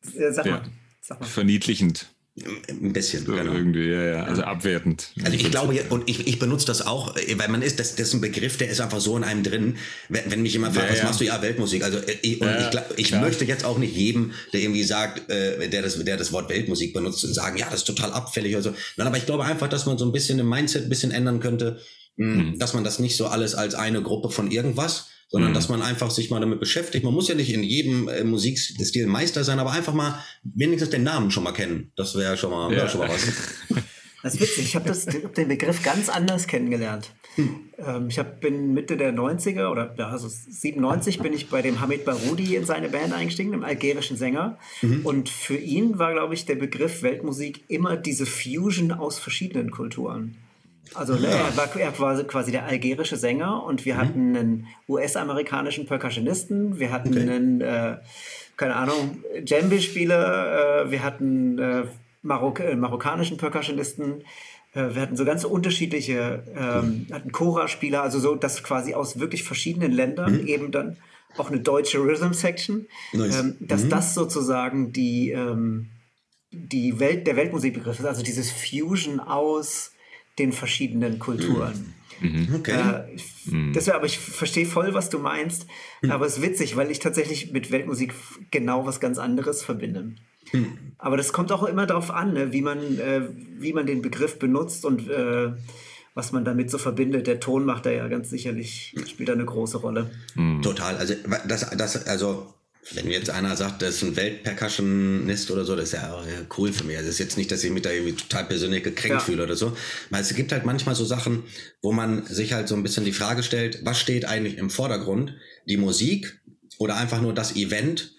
bisschen, äh, sag mal, sag mal. verniedlichend. Ein bisschen, so genau. Irgendwie, ja, ja. Also abwertend. Also ich glaube, und ich, ich benutze das auch, weil man ist, das, das ist ein Begriff, der ist einfach so in einem drin. Wenn, wenn mich jemand fragt, ja, was ja. machst du? Ja, Weltmusik. Also äh, ich, und ja, ich, ich möchte jetzt auch nicht jedem, der irgendwie sagt, äh, der, das, der das Wort Weltmusik benutzt, sagen, ja, das ist total abfällig oder so. Nein, aber ich glaube einfach, dass man so ein bisschen im Mindset ein bisschen ändern könnte, mh, hm. dass man das nicht so alles als eine Gruppe von irgendwas, sondern mhm. dass man einfach sich mal damit beschäftigt. Man muss ja nicht in jedem äh, Musikstil Meister sein, aber einfach mal wenigstens den Namen schon mal kennen. Das wäre schon mal, ja. schon mal was. Das ist witzig. Ich habe hab den Begriff ganz anders kennengelernt. Hm. Ähm, ich hab, bin Mitte der 90er oder ja, also 97 bin ich bei dem Hamid Baroudi in seine Band eingestiegen, dem algerischen Sänger. Mhm. Und für ihn war, glaube ich, der Begriff Weltmusik immer diese Fusion aus verschiedenen Kulturen. Also ne, er, war, er war quasi der algerische Sänger und wir mhm. hatten einen US-amerikanischen Percussionisten, wir hatten okay. einen, äh, keine Ahnung, Djembe-Spieler, äh, wir hatten äh, Marok äh, marokkanischen Percussionisten, äh, wir hatten so ganz unterschiedliche, ähm, hatten Chora-Spieler, also so, dass quasi aus wirklich verschiedenen Ländern mhm. eben dann auch eine deutsche Rhythm-Section, nice. ähm, dass mhm. das sozusagen die, ähm, die Welt, der Weltmusikbegriff ist, also dieses Fusion aus den verschiedenen Kulturen. Mhm. mhm. Okay. Äh, mhm. das, aber ich verstehe voll, was du meinst. Mhm. Aber es ist witzig, weil ich tatsächlich mit Weltmusik genau was ganz anderes verbinde. Mhm. Aber das kommt auch immer darauf an, ne, wie, man, äh, wie man den Begriff benutzt und äh, was man damit so verbindet. Der Ton macht da ja ganz sicherlich, spielt da eine große Rolle. Mhm. Total. Also das, das, also wenn jetzt einer sagt, das ist ein Weltpercussionist oder so, das ist ja cool für mich. Also es ist jetzt nicht, dass ich mich da irgendwie total persönlich gekränkt ja. fühle oder so. Weil es gibt halt manchmal so Sachen, wo man sich halt so ein bisschen die Frage stellt, was steht eigentlich im Vordergrund? Die Musik oder einfach nur das Event?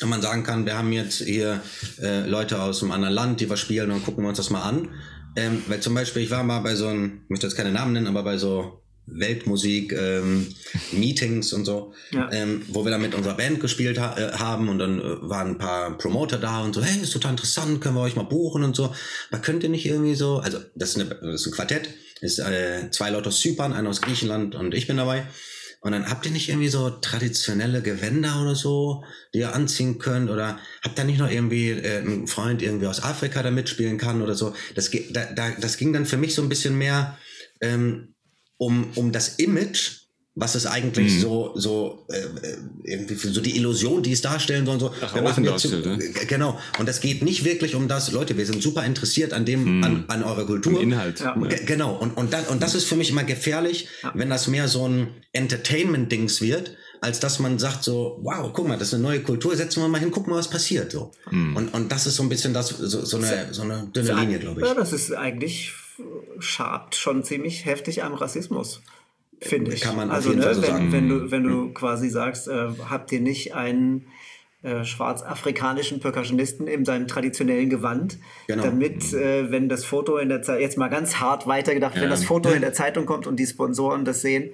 Und man sagen kann, wir haben jetzt hier äh, Leute aus einem anderen Land, die was spielen und gucken wir uns das mal an. Ähm, weil zum Beispiel, ich war mal bei so einem, ich möchte jetzt keine Namen nennen, aber bei so Weltmusik, ähm, Meetings und so, ja. ähm, wo wir dann mit unserer Band gespielt ha äh, haben und dann äh, waren ein paar Promoter da und so, hey, ist total interessant, können wir euch mal buchen und so. Aber könnt ihr nicht irgendwie so, also das ist, eine, das ist ein Quartett, Ist äh, zwei Leute aus Zypern, einer aus Griechenland und ich bin dabei. Und dann habt ihr nicht irgendwie so traditionelle Gewänder oder so, die ihr anziehen könnt? Oder habt ihr nicht noch irgendwie äh, einen Freund irgendwie aus Afrika, der mitspielen kann oder so? Das, da, da, das ging dann für mich so ein bisschen mehr ähm, um, um das Image was ist eigentlich mhm. so so äh, irgendwie so die Illusion, die es darstellen soll. So, Ach, wir machen jetzt, ne? genau. Und das geht nicht wirklich um das, Leute. Wir sind super interessiert an dem, mhm. an, an eurer Kultur. Im Inhalt. Ja. Genau. Und und, dann, und das ist für mich immer gefährlich, ja. wenn das mehr so ein Entertainment-Dings wird, als dass man sagt so, wow, guck mal, das ist eine neue Kultur, setzen wir mal hin, gucken mal, was passiert. So. Mhm. Und, und das ist so ein bisschen das, so, so eine, so eine dünne Linie, glaube ich. Ja, das ist eigentlich schabt schon ziemlich heftig am Rassismus finde ich. Kann man also, ne, so wenn, sagen. wenn du, wenn du quasi sagst, äh, habt ihr nicht einen äh, schwarzafrikanischen Percussionisten in seinem traditionellen Gewand, genau. damit, äh, wenn das Foto in der Zeit, jetzt mal ganz hart weitergedacht, ja. wenn das Foto in der Zeitung kommt und die Sponsoren das sehen,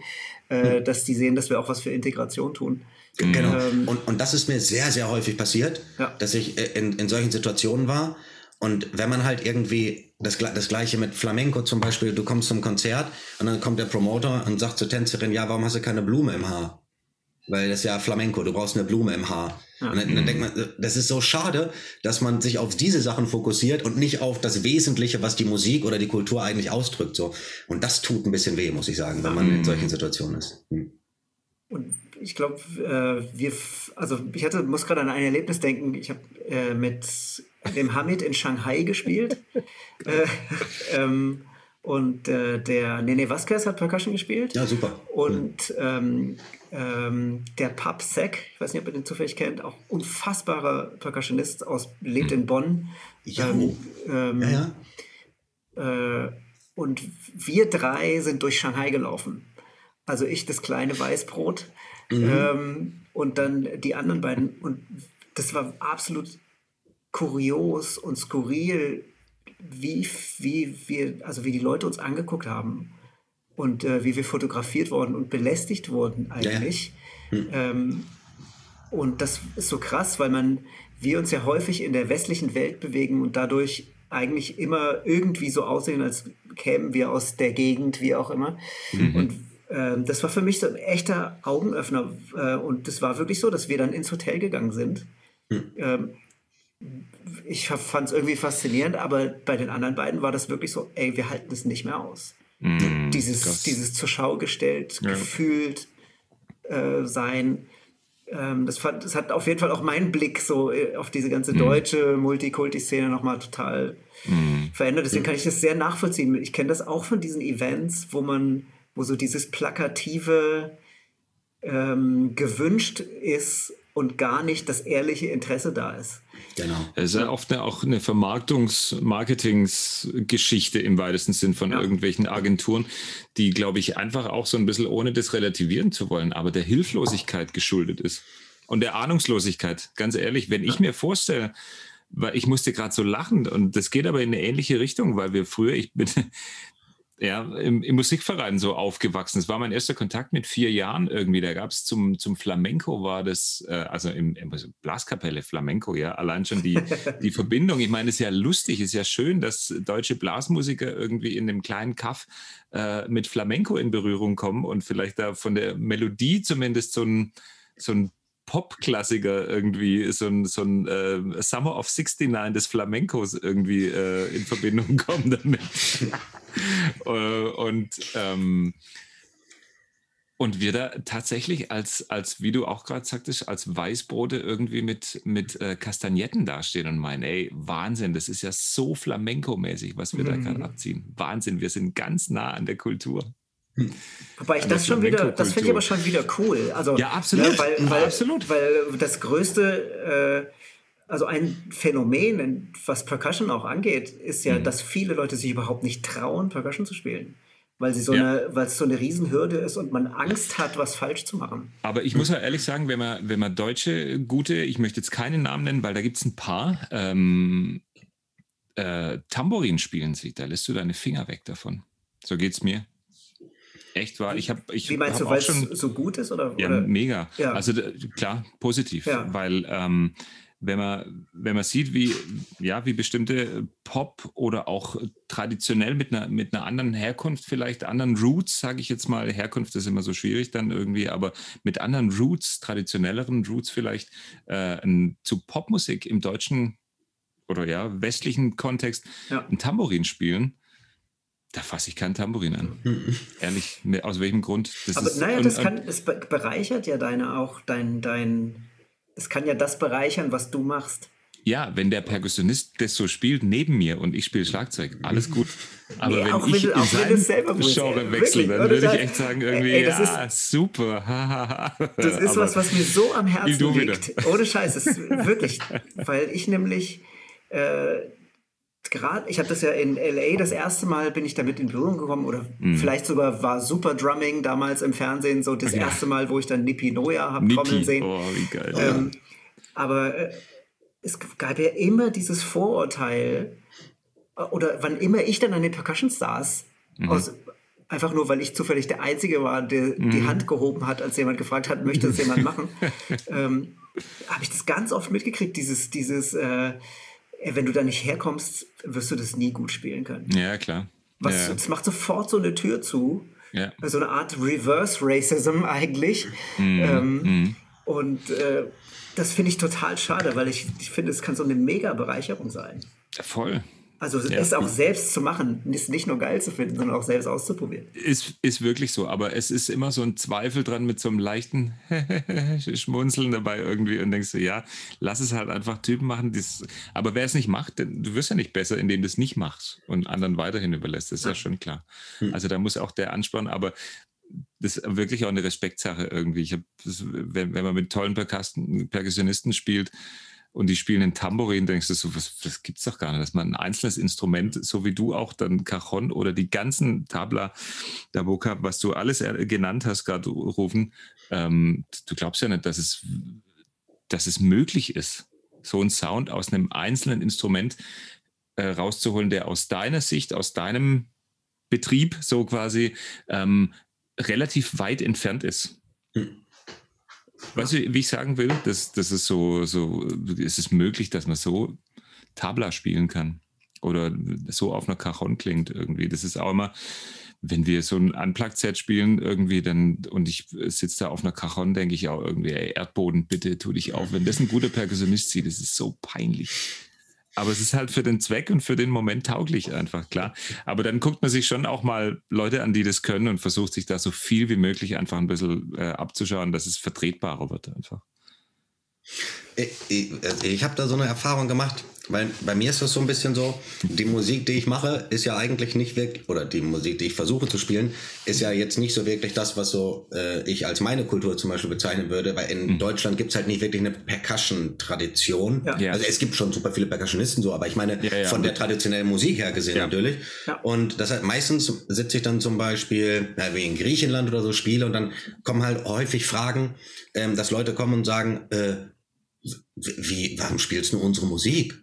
äh, dass die sehen, dass wir auch was für Integration tun. Genau. Ähm, und, und das ist mir sehr, sehr häufig passiert, ja. dass ich äh, in, in solchen Situationen war. Und wenn man halt irgendwie das, das gleiche mit Flamenco zum Beispiel. Du kommst zum Konzert und dann kommt der Promoter und sagt zur Tänzerin, ja, warum hast du keine Blume im Haar? Weil das ist ja Flamenco, du brauchst eine Blume im Haar. Ja. Und dann, dann denkt man, das ist so schade, dass man sich auf diese Sachen fokussiert und nicht auf das Wesentliche, was die Musik oder die Kultur eigentlich ausdrückt. So. Und das tut ein bisschen weh, muss ich sagen, wenn man in solchen Situationen ist. Hm. Und ich glaube, äh, wir, also ich hatte, muss gerade an ein Erlebnis denken. Ich habe äh, mit dem Hamid in Shanghai gespielt. äh, ähm, und äh, der Nene Vasquez hat Percussion gespielt. Ja, super. Und ähm, ähm, der Pap Sek, ich weiß nicht, ob ihr den zufällig kennt, auch unfassbarer Percussionist aus, lebt in Bonn. Ja, ähm, ähm, ja, ja. Äh, und wir drei sind durch Shanghai gelaufen. Also ich das kleine Weißbrot mhm. ähm, und dann die anderen beiden. Und das war absolut kurios und skurril, wie, wie, wir, also wie die Leute uns angeguckt haben und äh, wie wir fotografiert wurden und belästigt wurden eigentlich. Ja. Hm. Ähm, und das ist so krass, weil man, wir uns ja häufig in der westlichen Welt bewegen und dadurch eigentlich immer irgendwie so aussehen, als kämen wir aus der Gegend, wie auch immer. Mhm. Und ähm, das war für mich so ein echter Augenöffner. Äh, und das war wirklich so, dass wir dann ins Hotel gegangen sind. Mhm. Ähm, ich fand es irgendwie faszinierend, aber bei den anderen beiden war das wirklich so, ey, wir halten es nicht mehr aus. Mm, dieses, dieses zur Schau gestellt, ja. gefühlt äh, sein. Ähm, das, fand, das hat auf jeden Fall auch meinen Blick so äh, auf diese ganze mm. deutsche Multikulti-Szene nochmal total mm. verändert. Deswegen kann ich das sehr nachvollziehen. Ich kenne das auch von diesen Events, wo man, wo so dieses plakative ähm, gewünscht ist und gar nicht das ehrliche Interesse da ist. Genau. Es ist ja oft eine, auch eine Vermarktungs-Marketingsgeschichte im weitesten Sinn von ja. irgendwelchen Agenturen, die, glaube ich, einfach auch so ein bisschen ohne das relativieren zu wollen, aber der Hilflosigkeit geschuldet ist. Und der Ahnungslosigkeit, ganz ehrlich, wenn ich mir vorstelle, weil ich musste gerade so lachen und das geht aber in eine ähnliche Richtung, weil wir früher, ich bin, ja, im, im, Musikverein so aufgewachsen. Das war mein erster Kontakt mit vier Jahren irgendwie. Da gab es zum, zum Flamenco war das, äh, also im, im Blaskapelle Flamenco, ja, allein schon die, die Verbindung. Ich meine, es ist ja lustig, es ist ja schön, dass deutsche Blasmusiker irgendwie in einem kleinen Kaff äh, mit Flamenco in Berührung kommen und vielleicht da von der Melodie zumindest so ein, so ein Pop-Klassiker irgendwie, so ein, so ein äh, Summer of 69 des Flamencos irgendwie äh, in Verbindung kommen damit. Äh, und, ähm, und wir da tatsächlich als, als wie du auch gerade sagtest, als Weißbrote irgendwie mit, mit äh, Kastagnetten dastehen und meinen, ey, Wahnsinn, das ist ja so Flamenco-mäßig, was wir mhm. da gerade abziehen. Wahnsinn, wir sind ganz nah an der Kultur. Wobei ich das schon wieder, das finde ich aber schon wieder cool. Also, ja, absolut. Ne, weil, weil, absolut. weil das größte, äh, also ein Phänomen, was Percussion auch angeht, ist ja, mhm. dass viele Leute sich überhaupt nicht trauen, Percussion zu spielen. Weil, sie so ja. eine, weil es so eine Riesenhürde ist und man Angst hat, was falsch zu machen. Aber ich muss ja ehrlich sagen, wenn man, wenn man deutsche gute, ich möchte jetzt keinen Namen nennen, weil da gibt es ein paar, ähm, äh, Tambourin spielen sich, da lässt du deine Finger weg davon. So geht es mir. Echt wahr? Ich habe ich Wie meinst hab du, weil es so gut ist? Oder, ja, oder? mega. Ja. Also klar, positiv, ja. weil ähm, wenn man, wenn man sieht, wie, ja, wie bestimmte Pop oder auch traditionell mit einer, mit einer anderen Herkunft, vielleicht anderen Roots, sage ich jetzt mal, Herkunft ist immer so schwierig dann irgendwie, aber mit anderen Roots, traditionelleren Roots vielleicht, äh, ein, zu Popmusik im deutschen oder ja, westlichen Kontext ja. ein Tambourin spielen, da fasse ich kein Tambourin an. Ehrlich, aus welchem Grund? Das aber ist, naja, das, kann, das bereichert ja deine auch dein, dein es kann ja das bereichern, was du machst. Ja, wenn der Perkussionist das so spielt neben mir und ich spiele Schlagzeug, alles gut. Aber nee, wenn ich wenn in sein Genre wechsle, dann würde ich echt sagen, irgendwie, ey, ja, ist, super. das ist was, was mir so am Herzen liegt. Ohne Scheiß, ist wirklich, weil ich nämlich äh, gerade, ich habe das ja in LA das erste Mal bin ich damit in Berührung gekommen oder mm. vielleicht sogar war Super Drumming damals im Fernsehen so das ja. erste Mal, wo ich dann Nippi Noya habe kommen sehen. Oh, wie geil. Ähm, aber äh, es gab ja immer dieses Vorurteil, äh, oder wann immer ich dann an den Percussion saß, mhm. aus, einfach nur, weil ich zufällig der Einzige war, der mhm. die Hand gehoben hat, als jemand gefragt hat, möchte das jemand machen, ähm, habe ich das ganz oft mitgekriegt, dieses, dieses, äh, wenn du da nicht herkommst, wirst du das nie gut spielen können. Ja, klar. Was, ja. Das macht sofort so eine Tür zu. Ja. So eine Art Reverse Racism eigentlich. Mhm. Ähm, mhm. Und äh, das finde ich total schade, weil ich, ich finde, es kann so eine mega Bereicherung sein. Ja, voll. Also ja. es auch selbst zu machen, ist nicht nur geil zu finden, sondern auch selbst auszuprobieren. Ist, ist wirklich so, aber es ist immer so ein Zweifel dran mit so einem leichten Schmunzeln dabei irgendwie und denkst du, ja, lass es halt einfach Typen machen. Dies, aber wer es nicht macht, du wirst ja nicht besser, indem du es nicht machst und anderen weiterhin überlässt, das ist ja, ja schon klar. Hm. Also da muss auch der Ansporn, aber das ist wirklich auch eine Respektsache irgendwie. Ich hab, das, wenn, wenn man mit tollen Perkussionisten spielt und die spielen einen Tambourin, denkst du so, was, das gibt's doch gar nicht, dass man ein einzelnes Instrument, so wie du auch dann Cajon oder die ganzen Tabla da Boca, was du alles genannt hast, gerade rufen, ähm, du glaubst ja nicht, dass es, dass es möglich ist, so einen Sound aus einem einzelnen Instrument äh, rauszuholen, der aus deiner Sicht, aus deinem Betrieb so quasi ähm, relativ weit entfernt ist. Hm. Weißt du, wie ich sagen will? Das, das ist so, so, ist es möglich, dass man so Tabla spielen kann oder so auf einer Cajon klingt irgendwie. Das ist auch immer, wenn wir so ein Unplugged-Set spielen irgendwie, dann und ich sitze da auf einer Cajon, denke ich auch irgendwie, ey, Erdboden, bitte tu dich auf. Wenn das ein guter Perkussionist sieht, das ist so peinlich. Aber es ist halt für den Zweck und für den Moment tauglich einfach, klar. Aber dann guckt man sich schon auch mal Leute an, die das können und versucht sich da so viel wie möglich einfach ein bisschen äh, abzuschauen, dass es vertretbarer wird einfach. Ich, ich, ich habe da so eine Erfahrung gemacht, weil bei mir ist das so ein bisschen so, die Musik, die ich mache, ist ja eigentlich nicht wirklich, oder die Musik, die ich versuche zu spielen, ist ja jetzt nicht so wirklich das, was so äh, ich als meine Kultur zum Beispiel bezeichnen würde, weil in mhm. Deutschland gibt's halt nicht wirklich eine Percussion-Tradition. Ja. Also es gibt schon super viele Percussionisten so, aber ich meine ja, ja. von der traditionellen Musik her gesehen natürlich. Und das halt meistens sitze ich dann zum Beispiel, na, wie in Griechenland oder so spiele und dann kommen halt häufig Fragen, ähm, dass Leute kommen und sagen, äh, wie, warum spielst du unsere Musik?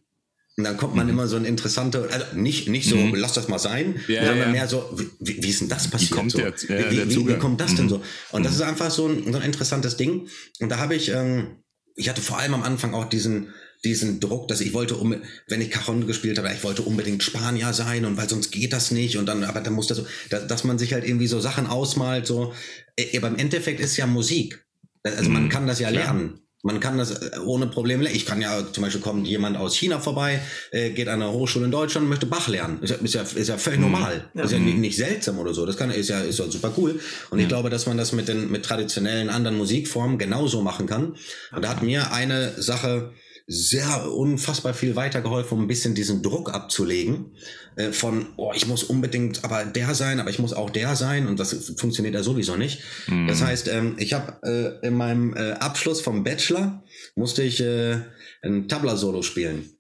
Und dann kommt man mhm. immer so ein interessanter, also nicht, nicht so, mhm. lass das mal sein, ja, sondern ja. mehr so, wie, wie ist denn das passiert? Wie kommt, so? der, äh, wie, wie, wie, kommt das mhm. denn so? Und das mhm. ist einfach so ein, so ein interessantes Ding. Und da habe ich, ähm, ich hatte vor allem am Anfang auch diesen, diesen Druck, dass ich wollte, um, wenn ich Cajon gespielt habe, ich wollte unbedingt Spanier sein und weil sonst geht das nicht und dann, aber dann muss das so, dass, dass man sich halt irgendwie so Sachen ausmalt, so, äh, aber im Endeffekt ist ja Musik. Also man mhm. kann das ja lernen. Man kann das äh, ohne Probleme. Ich kann ja zum Beispiel kommt jemand aus China vorbei, äh, geht an einer Hochschule in Deutschland und möchte Bach lernen. Ist ja, ist ja, ist ja völlig mhm. normal. Ja. Ist ja nicht, nicht, seltsam oder so. Das kann, ist ja, ist ja super cool. Und ich glaube, dass man das mit den mit traditionellen anderen Musikformen genauso machen kann. Und da hat mir eine Sache sehr unfassbar viel weitergeholfen, um ein bisschen diesen Druck abzulegen äh, von, oh, ich muss unbedingt aber der sein, aber ich muss auch der sein und das funktioniert ja sowieso nicht. Mhm. Das heißt, ähm, ich habe äh, in meinem äh, Abschluss vom Bachelor musste ich äh, ein Tabla-Solo spielen.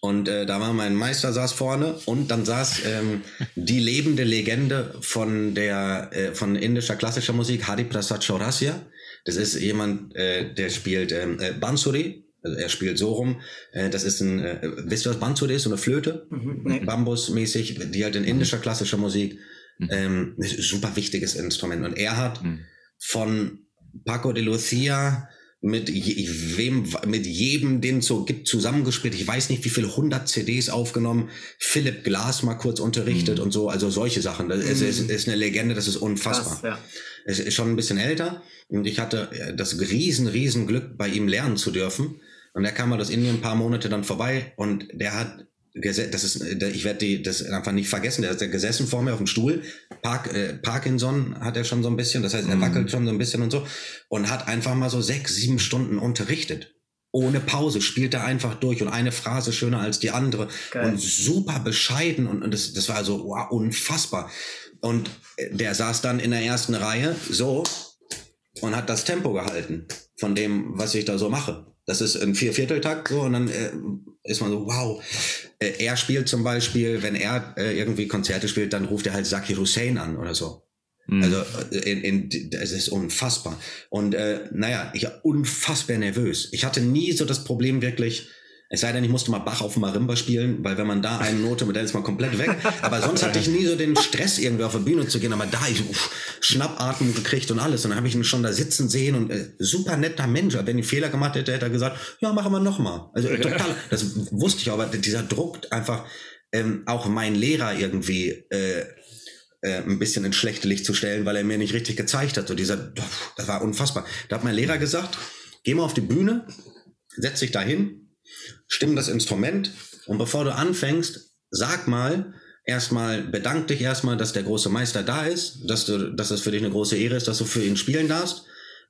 Und äh, da war mein Meister saß vorne und dann saß ähm, die lebende Legende von der äh, von indischer klassischer Musik Hadi Prasad Chaurasia. Das ist jemand, der spielt ähm, äh, Bansuri also er spielt so rum. Äh, das ist ein, äh, wisst ihr, was Banzud ist? So eine Flöte, mhm, nee. Bambus-mäßig, die halt in indischer klassischer Musik mhm. ähm, super wichtiges Instrument. Und er hat mhm. von Paco de Lucia mit je, wem, mit jedem, den es so gibt, zusammengespielt. Ich weiß nicht, wie viele hundert CDs aufgenommen. Philipp Glass mal kurz unterrichtet mhm. und so. Also solche Sachen. Das ist, ist, ist eine Legende, das ist unfassbar. Krass, ja. Es ist schon ein bisschen älter und ich hatte das riesen, riesen Glück, bei ihm lernen zu dürfen. Und er kam mal aus Indien ein paar Monate dann vorbei und der hat das ist, ich werde die das einfach nicht vergessen. Der ist gesessen vor mir auf dem Stuhl. Park, äh, Parkinson hat er schon so ein bisschen, das heißt, er mhm. wackelt schon so ein bisschen und so und hat einfach mal so sechs, sieben Stunden unterrichtet. Ohne Pause spielt er einfach durch und eine Phrase schöner als die andere Geil. und super bescheiden und, und das, das war also wow, unfassbar. Und der saß dann in der ersten Reihe so und hat das Tempo gehalten von dem, was ich da so mache. Das ist ein Viervierteltakt so und dann äh, ist man so, wow. Äh, er spielt zum Beispiel, wenn er äh, irgendwie Konzerte spielt, dann ruft er halt Zakir Hussein an oder so. Mhm. Also äh, in, in, das ist unfassbar. Und äh, naja, ich war unfassbar nervös. Ich hatte nie so das Problem wirklich, es sei denn, ich musste mal Bach auf Marimba spielen, weil wenn man da eine Note, dann ist man komplett weg. Aber sonst hatte ich nie so den Stress, irgendwie auf der Bühne zu gehen. Aber da ich uff, Schnappatmung gekriegt und alles. Und dann habe ich ihn schon da sitzen sehen und äh, super netter Mensch. Wenn ich Fehler gemacht hätte, hätte er gesagt, ja, machen wir nochmal. Also total, das wusste ich aber, dieser Druck einfach ähm, auch mein Lehrer irgendwie äh, äh, ein bisschen ins schlechte Licht zu stellen, weil er mir nicht richtig gezeigt hat. So dieser, das war unfassbar. Da hat mein Lehrer gesagt, geh mal auf die Bühne, setz dich da hin, stimm das Instrument und bevor du anfängst, sag mal, erstmal bedank dich erstmal, dass der große Meister da ist, dass du, dass es für dich eine große Ehre ist, dass du für ihn spielen darfst.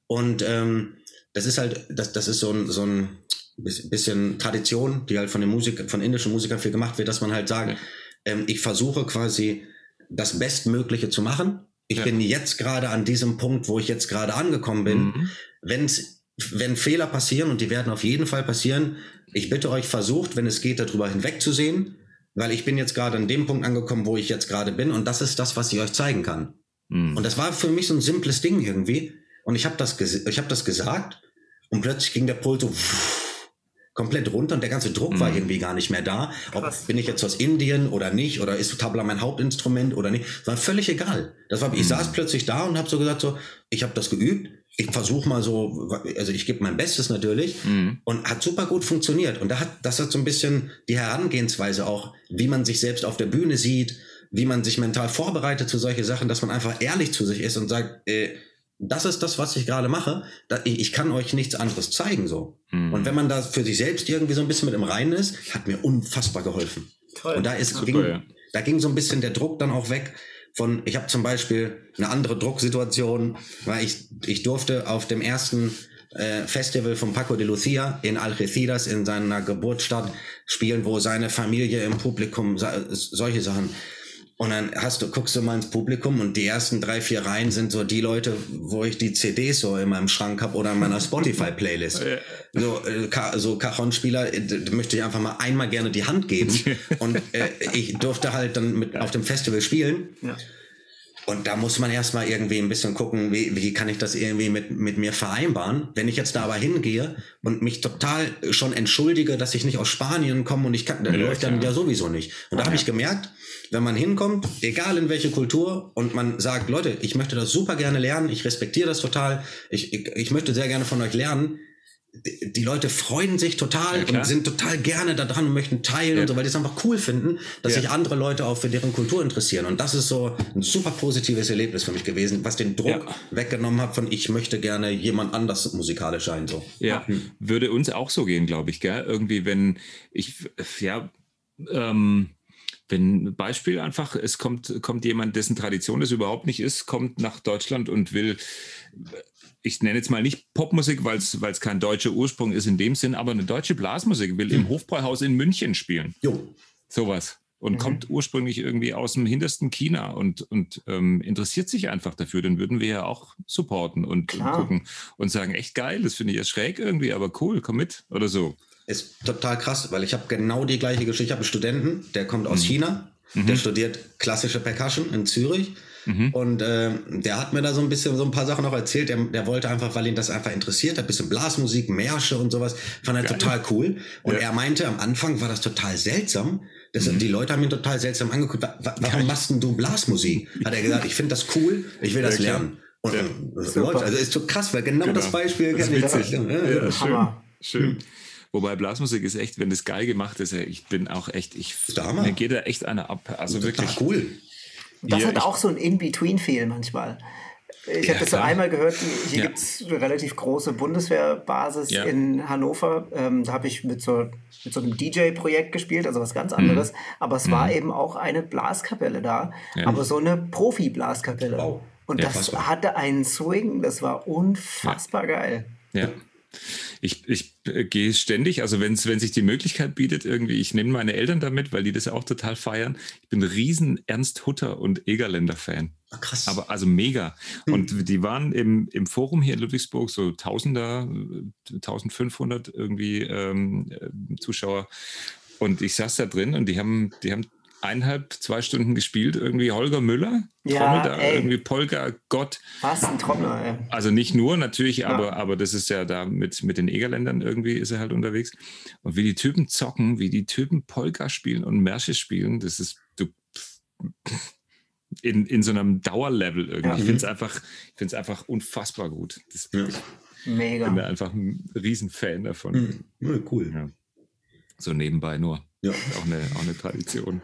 Und ähm, das ist halt, das, das ist so ein, so ein bisschen Tradition, die halt von den Musik, von indischen Musikern viel gemacht wird, dass man halt sagt, ja. ähm, ich versuche quasi das Bestmögliche zu machen. Ich ja. bin jetzt gerade an diesem Punkt, wo ich jetzt gerade angekommen bin. Mhm. Wenn's, wenn Fehler passieren, und die werden auf jeden Fall passieren, ich bitte euch, versucht, wenn es geht, darüber hinwegzusehen, weil ich bin jetzt gerade an dem Punkt angekommen, wo ich jetzt gerade bin und das ist das, was ich euch zeigen kann. Mhm. Und das war für mich so ein simples Ding irgendwie und ich habe das, ich hab das gesagt und plötzlich ging der Puls so komplett runter und der ganze Druck mhm. war irgendwie gar nicht mehr da. Ob Krass. bin ich jetzt aus Indien oder nicht oder ist Tabla mein Hauptinstrument oder nicht, war völlig egal. Das war, ich mhm. saß plötzlich da und habe so gesagt so, ich habe das geübt, ich versuche mal so, also ich gebe mein Bestes natürlich mhm. und hat super gut funktioniert. Und da hat, das hat so ein bisschen die Herangehensweise auch, wie man sich selbst auf der Bühne sieht, wie man sich mental vorbereitet zu solche Sachen, dass man einfach ehrlich zu sich ist und sagt, äh, das ist das, was ich gerade mache. Da, ich, ich, kann euch nichts anderes zeigen so. Mhm. Und wenn man da für sich selbst irgendwie so ein bisschen mit im Reinen ist, hat mir unfassbar geholfen. Toll. Und da ist, ging, da ging so ein bisschen der Druck dann auch weg von, ich habe zum Beispiel eine andere Drucksituation, weil ich, ich durfte auf dem ersten äh, Festival von Paco de Lucia in Algeciras in seiner Geburtsstadt spielen, wo seine Familie im Publikum solche Sachen und dann hast du, guckst du mal ins Publikum und die ersten drei, vier Reihen sind so die Leute, wo ich die CDs so in meinem Schrank habe oder in meiner Spotify-Playlist. so, äh, so Cajon-Spieler, äh, möchte ich einfach mal einmal gerne die Hand geben. Und äh, ich durfte halt dann mit auf dem Festival spielen. Ja. Und da muss man erstmal irgendwie ein bisschen gucken, wie, wie kann ich das irgendwie mit, mit mir vereinbaren. Wenn ich jetzt da aber hingehe und mich total schon entschuldige, dass ich nicht aus Spanien komme und ich kann, dann ja, läuft dann ja sowieso nicht. Und da habe ich gemerkt, wenn man hinkommt, egal in welche Kultur, und man sagt, Leute, ich möchte das super gerne lernen, ich respektiere das total, ich, ich, ich möchte sehr gerne von euch lernen, die, Leute freuen sich total ja, und sind total gerne da dran und möchten teilen ja. und so, weil die es einfach cool finden, dass ja. sich andere Leute auch für deren Kultur interessieren. Und das ist so ein super positives Erlebnis für mich gewesen, was den Druck weggenommen hat von ich möchte gerne jemand anders musikalisch sein. So. Ja, hm. würde uns auch so gehen, glaube ich, gell? Irgendwie, wenn ich, ja, ähm, wenn Beispiel einfach, es kommt, kommt jemand, dessen Tradition es überhaupt nicht ist, kommt nach Deutschland und will, ich nenne jetzt mal nicht Popmusik, weil es kein deutscher Ursprung ist in dem Sinn, aber eine deutsche Blasmusik, will mhm. im Hofbräuhaus in München spielen. Jo. Sowas. Und mhm. kommt ursprünglich irgendwie aus dem hintersten China und, und ähm, interessiert sich einfach dafür, dann würden wir ja auch supporten und, und gucken und sagen, echt geil, das finde ich jetzt schräg irgendwie, aber cool, komm mit oder so ist total krass, weil ich habe genau die gleiche Geschichte. Ich habe einen Studenten, der kommt aus mhm. China, mhm. der studiert klassische Percussion in Zürich. Mhm. Und äh, der hat mir da so ein bisschen so ein paar Sachen auch erzählt. Der, der wollte einfach, weil ihn das einfach interessiert, ein bisschen Blasmusik, Märsche und sowas, fand er Geil. total cool. Und ja. er meinte, am Anfang war das total seltsam. Das, mhm. Die Leute haben ihn total seltsam angeguckt. Warum machst denn du Blasmusik? Hat er gesagt, ich finde das cool, ich will das lernen. Und ja, das läuft. Also ist so krass, weil genau, genau. das Beispiel das ist witzig. Ja, ja, schön. schön. Wobei Blasmusik ist echt, wenn das geil gemacht ist, ich bin auch echt, ich, mir geht da echt einer ab. Also wirklich. cool. Das ja, hat auch so ein In-Between-Feel manchmal. Ich ja, habe das so einmal gehört, hier ja. gibt es eine relativ große Bundeswehrbasis ja. in Hannover. Ähm, da habe ich mit so, mit so einem DJ-Projekt gespielt, also was ganz anderes. Mhm. Aber es mhm. war eben auch eine Blaskapelle da, aber so eine Profi-Blaskapelle. Wow. Und das hatte einen Swing, das war unfassbar geil. Ja. Ich, ich äh, gehe ständig, also wenn's, wenn sich die Möglichkeit bietet, irgendwie, ich nehme meine Eltern damit, weil die das auch total feiern. Ich bin riesen Ernst Hutter und Egerländer-Fan. Krass. Aber also mega. Hm. Und die waren im, im Forum hier in Ludwigsburg so Tausender, 1500 irgendwie ähm, äh, Zuschauer. Und ich saß da drin und die haben, die haben eineinhalb, zwei Stunden gespielt. Irgendwie Holger Müller, ja, Trommel da, ey. irgendwie Polka, Gott. Was ein Trommler, ey. Also nicht nur natürlich, ja. aber, aber das ist ja da mit, mit den Egerländern irgendwie ist er halt unterwegs. Und wie die Typen zocken, wie die Typen Polka spielen und Märsche spielen, das ist du, in, in so einem Dauerlevel irgendwie. Ja. Ich finde es einfach, einfach unfassbar gut. Das, ja. Ich Mega. bin da einfach ein Riesenfan davon. Mhm. Cool. Ja. So nebenbei nur. Ja. Auch eine, auch eine Tradition.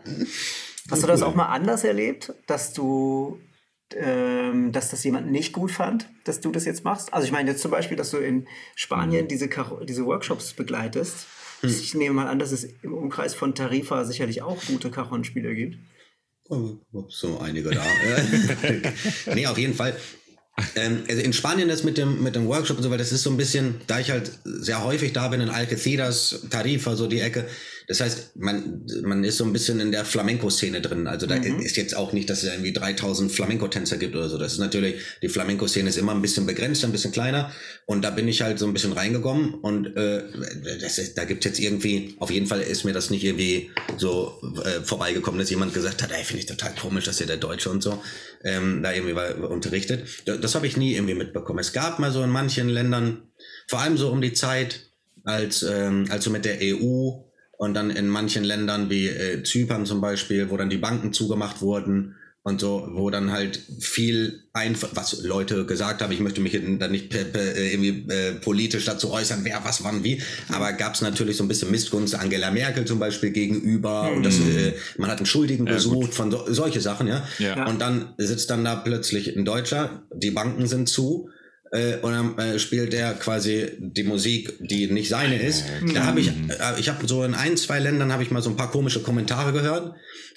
Hast du das auch mal anders erlebt, dass du, ähm, dass das jemand nicht gut fand, dass du das jetzt machst? Also ich meine jetzt zum Beispiel, dass du in Spanien mhm. diese, diese Workshops begleitest. Hm. Ich nehme mal an, dass es im Umkreis von Tarifa sicherlich auch gute Cajon-Spieler gibt. Oh, so einige da. nee, auf jeden Fall. Ähm, also in Spanien das mit dem, mit dem Workshop und so, weil das ist so ein bisschen, da ich halt sehr häufig da bin in Algeciras, Tarifa, so die Ecke, das heißt, man, man ist so ein bisschen in der Flamenco-Szene drin. Also da mhm. ist jetzt auch nicht, dass es irgendwie 3000 Flamenco-Tänzer gibt oder so. Das ist natürlich, die Flamenco-Szene ist immer ein bisschen begrenzt, ein bisschen kleiner. Und da bin ich halt so ein bisschen reingekommen. Und äh, das ist, da gibt's jetzt irgendwie, auf jeden Fall ist mir das nicht irgendwie so äh, vorbeigekommen, dass jemand gesagt hat, ey, finde ich total komisch, dass hier der Deutsche und so ähm, da irgendwie war, unterrichtet. Das, das habe ich nie irgendwie mitbekommen. Es gab mal so in manchen Ländern, vor allem so um die Zeit, als, ähm, als so mit der EU und dann in manchen Ländern wie äh, Zypern zum Beispiel, wo dann die Banken zugemacht wurden und so, wo dann halt viel einfach, was Leute gesagt haben, ich möchte mich dann nicht äh, irgendwie äh, politisch dazu äußern, wer was wann wie, aber gab es natürlich so ein bisschen Missgunst Angela Merkel zum Beispiel gegenüber mhm. und das, äh, man hat einen Schuldigen ja, gesucht gut. von so, solche Sachen, ja? ja. Und dann sitzt dann da plötzlich ein Deutscher, die Banken sind zu äh, und dann äh, spielt er quasi die Musik, die nicht seine ist. Da habe ich, äh, ich habe so in ein, zwei Ländern habe ich mal so ein paar komische Kommentare gehört,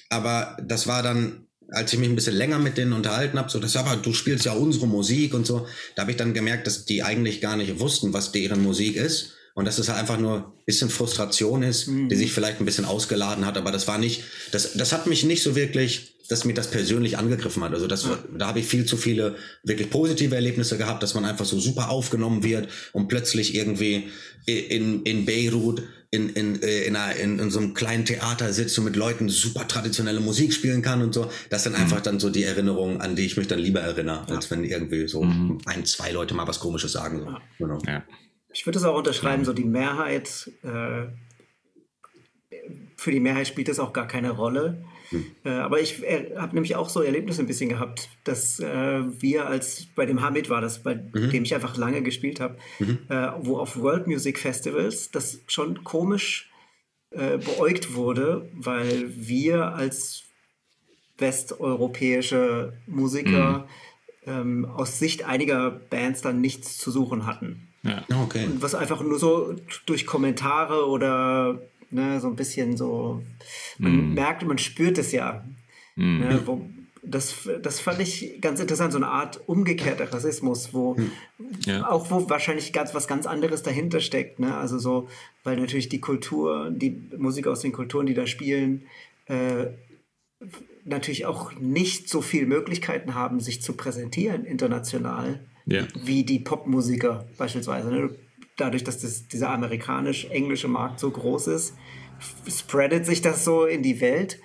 aber das war dann, als ich mich ein bisschen länger mit denen unterhalten habe, so das aber du spielst ja unsere Musik und so, da habe ich dann gemerkt, dass die eigentlich gar nicht wussten, was deren Musik ist und dass es halt einfach nur ein bisschen Frustration ist, mhm. die sich vielleicht ein bisschen ausgeladen hat, aber das war nicht, das, das hat mich nicht so wirklich, dass mir das persönlich angegriffen hat. Also das, ja. da habe ich viel zu viele wirklich positive Erlebnisse gehabt, dass man einfach so super aufgenommen wird und plötzlich irgendwie in, in Beirut in, in, äh, in, einer, in, in so einem kleinen Theater sitzt und mit Leuten super traditionelle Musik spielen kann und so. Das sind mhm. einfach dann so die Erinnerungen, an die ich mich dann lieber erinnere, ja. als wenn irgendwie so mhm. ein, zwei Leute mal was Komisches sagen. So. Ja. Genau. Ja. Ich würde es auch unterschreiben, so die Mehrheit, äh, für die Mehrheit spielt das auch gar keine Rolle. Hm. Äh, aber ich äh, habe nämlich auch so Erlebnisse ein bisschen gehabt, dass äh, wir als bei dem Hamid war das, bei mhm. dem ich einfach lange gespielt habe, mhm. Äh, wo auf World Music Festivals das schon komisch äh, beäugt wurde, weil wir als westeuropäische Musiker mhm. ähm, aus Sicht einiger Bands dann nichts zu suchen hatten. Ja. Okay. Und was einfach nur so durch Kommentare oder ne, so ein bisschen so, man mm. merkt, man spürt es ja. Mm. Ne, wo, das, das fand ich ganz interessant, so eine Art umgekehrter Rassismus, wo hm. ja. auch wo wahrscheinlich ganz was ganz anderes dahinter steckt. Ne? Also so, weil natürlich die Kultur, die Musik aus den Kulturen, die da spielen, äh, natürlich auch nicht so viele Möglichkeiten haben, sich zu präsentieren international ja. wie die Popmusiker beispielsweise. Ne? Dadurch, dass das, dieser amerikanisch-englische Markt so groß ist, spreadet sich das so in die Welt.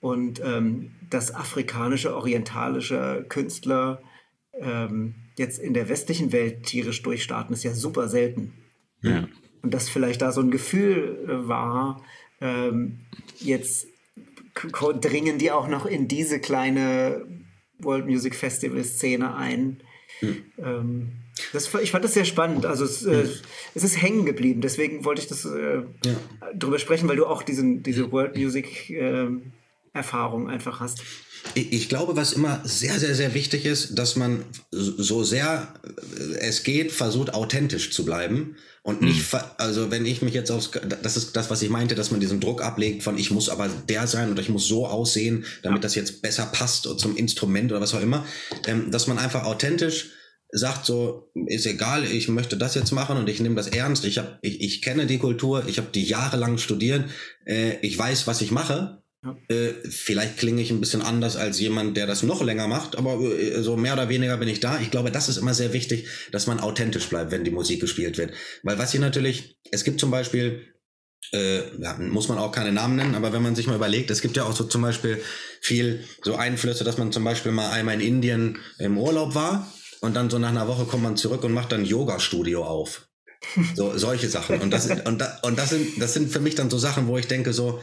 Und ähm, dass afrikanische, orientalische Künstler ähm, jetzt in der westlichen Welt tierisch durchstarten, ist ja super selten. Ja. Und dass vielleicht da so ein Gefühl äh, war, ähm, jetzt dringen die auch noch in diese kleine World Music Festival Szene ein Hm. Das, ich fand das sehr spannend. Also es, äh, es ist hängen geblieben. Deswegen wollte ich das äh, ja. drüber sprechen, weil du auch diesen, diese World Music äh, Erfahrung einfach hast. Ich glaube, was immer sehr, sehr, sehr wichtig ist, dass man so sehr es geht, versucht authentisch zu bleiben und nicht, mhm. also wenn ich mich jetzt aufs, das ist das, was ich meinte, dass man diesen Druck ablegt von ich muss aber der sein oder ich muss so aussehen, damit ja. das jetzt besser passt zum Instrument oder was auch immer, ähm, dass man einfach authentisch sagt so, ist egal, ich möchte das jetzt machen und ich nehme das ernst. Ich, hab, ich, ich kenne die Kultur, ich habe die jahrelang studiert, äh, ich weiß, was ich mache. Ja. Äh, vielleicht klinge ich ein bisschen anders als jemand, der das noch länger macht, aber äh, so mehr oder weniger bin ich da. Ich glaube, das ist immer sehr wichtig, dass man authentisch bleibt, wenn die Musik gespielt wird. Weil was hier natürlich, es gibt zum Beispiel, äh, ja, muss man auch keine Namen nennen, aber wenn man sich mal überlegt, es gibt ja auch so zum Beispiel viel so Einflüsse, dass man zum Beispiel mal einmal in Indien im Urlaub war und dann so nach einer Woche kommt man zurück und macht dann Yoga-Studio auf. So, solche Sachen. Und das, und, da, und das sind, das sind für mich dann so Sachen, wo ich denke so,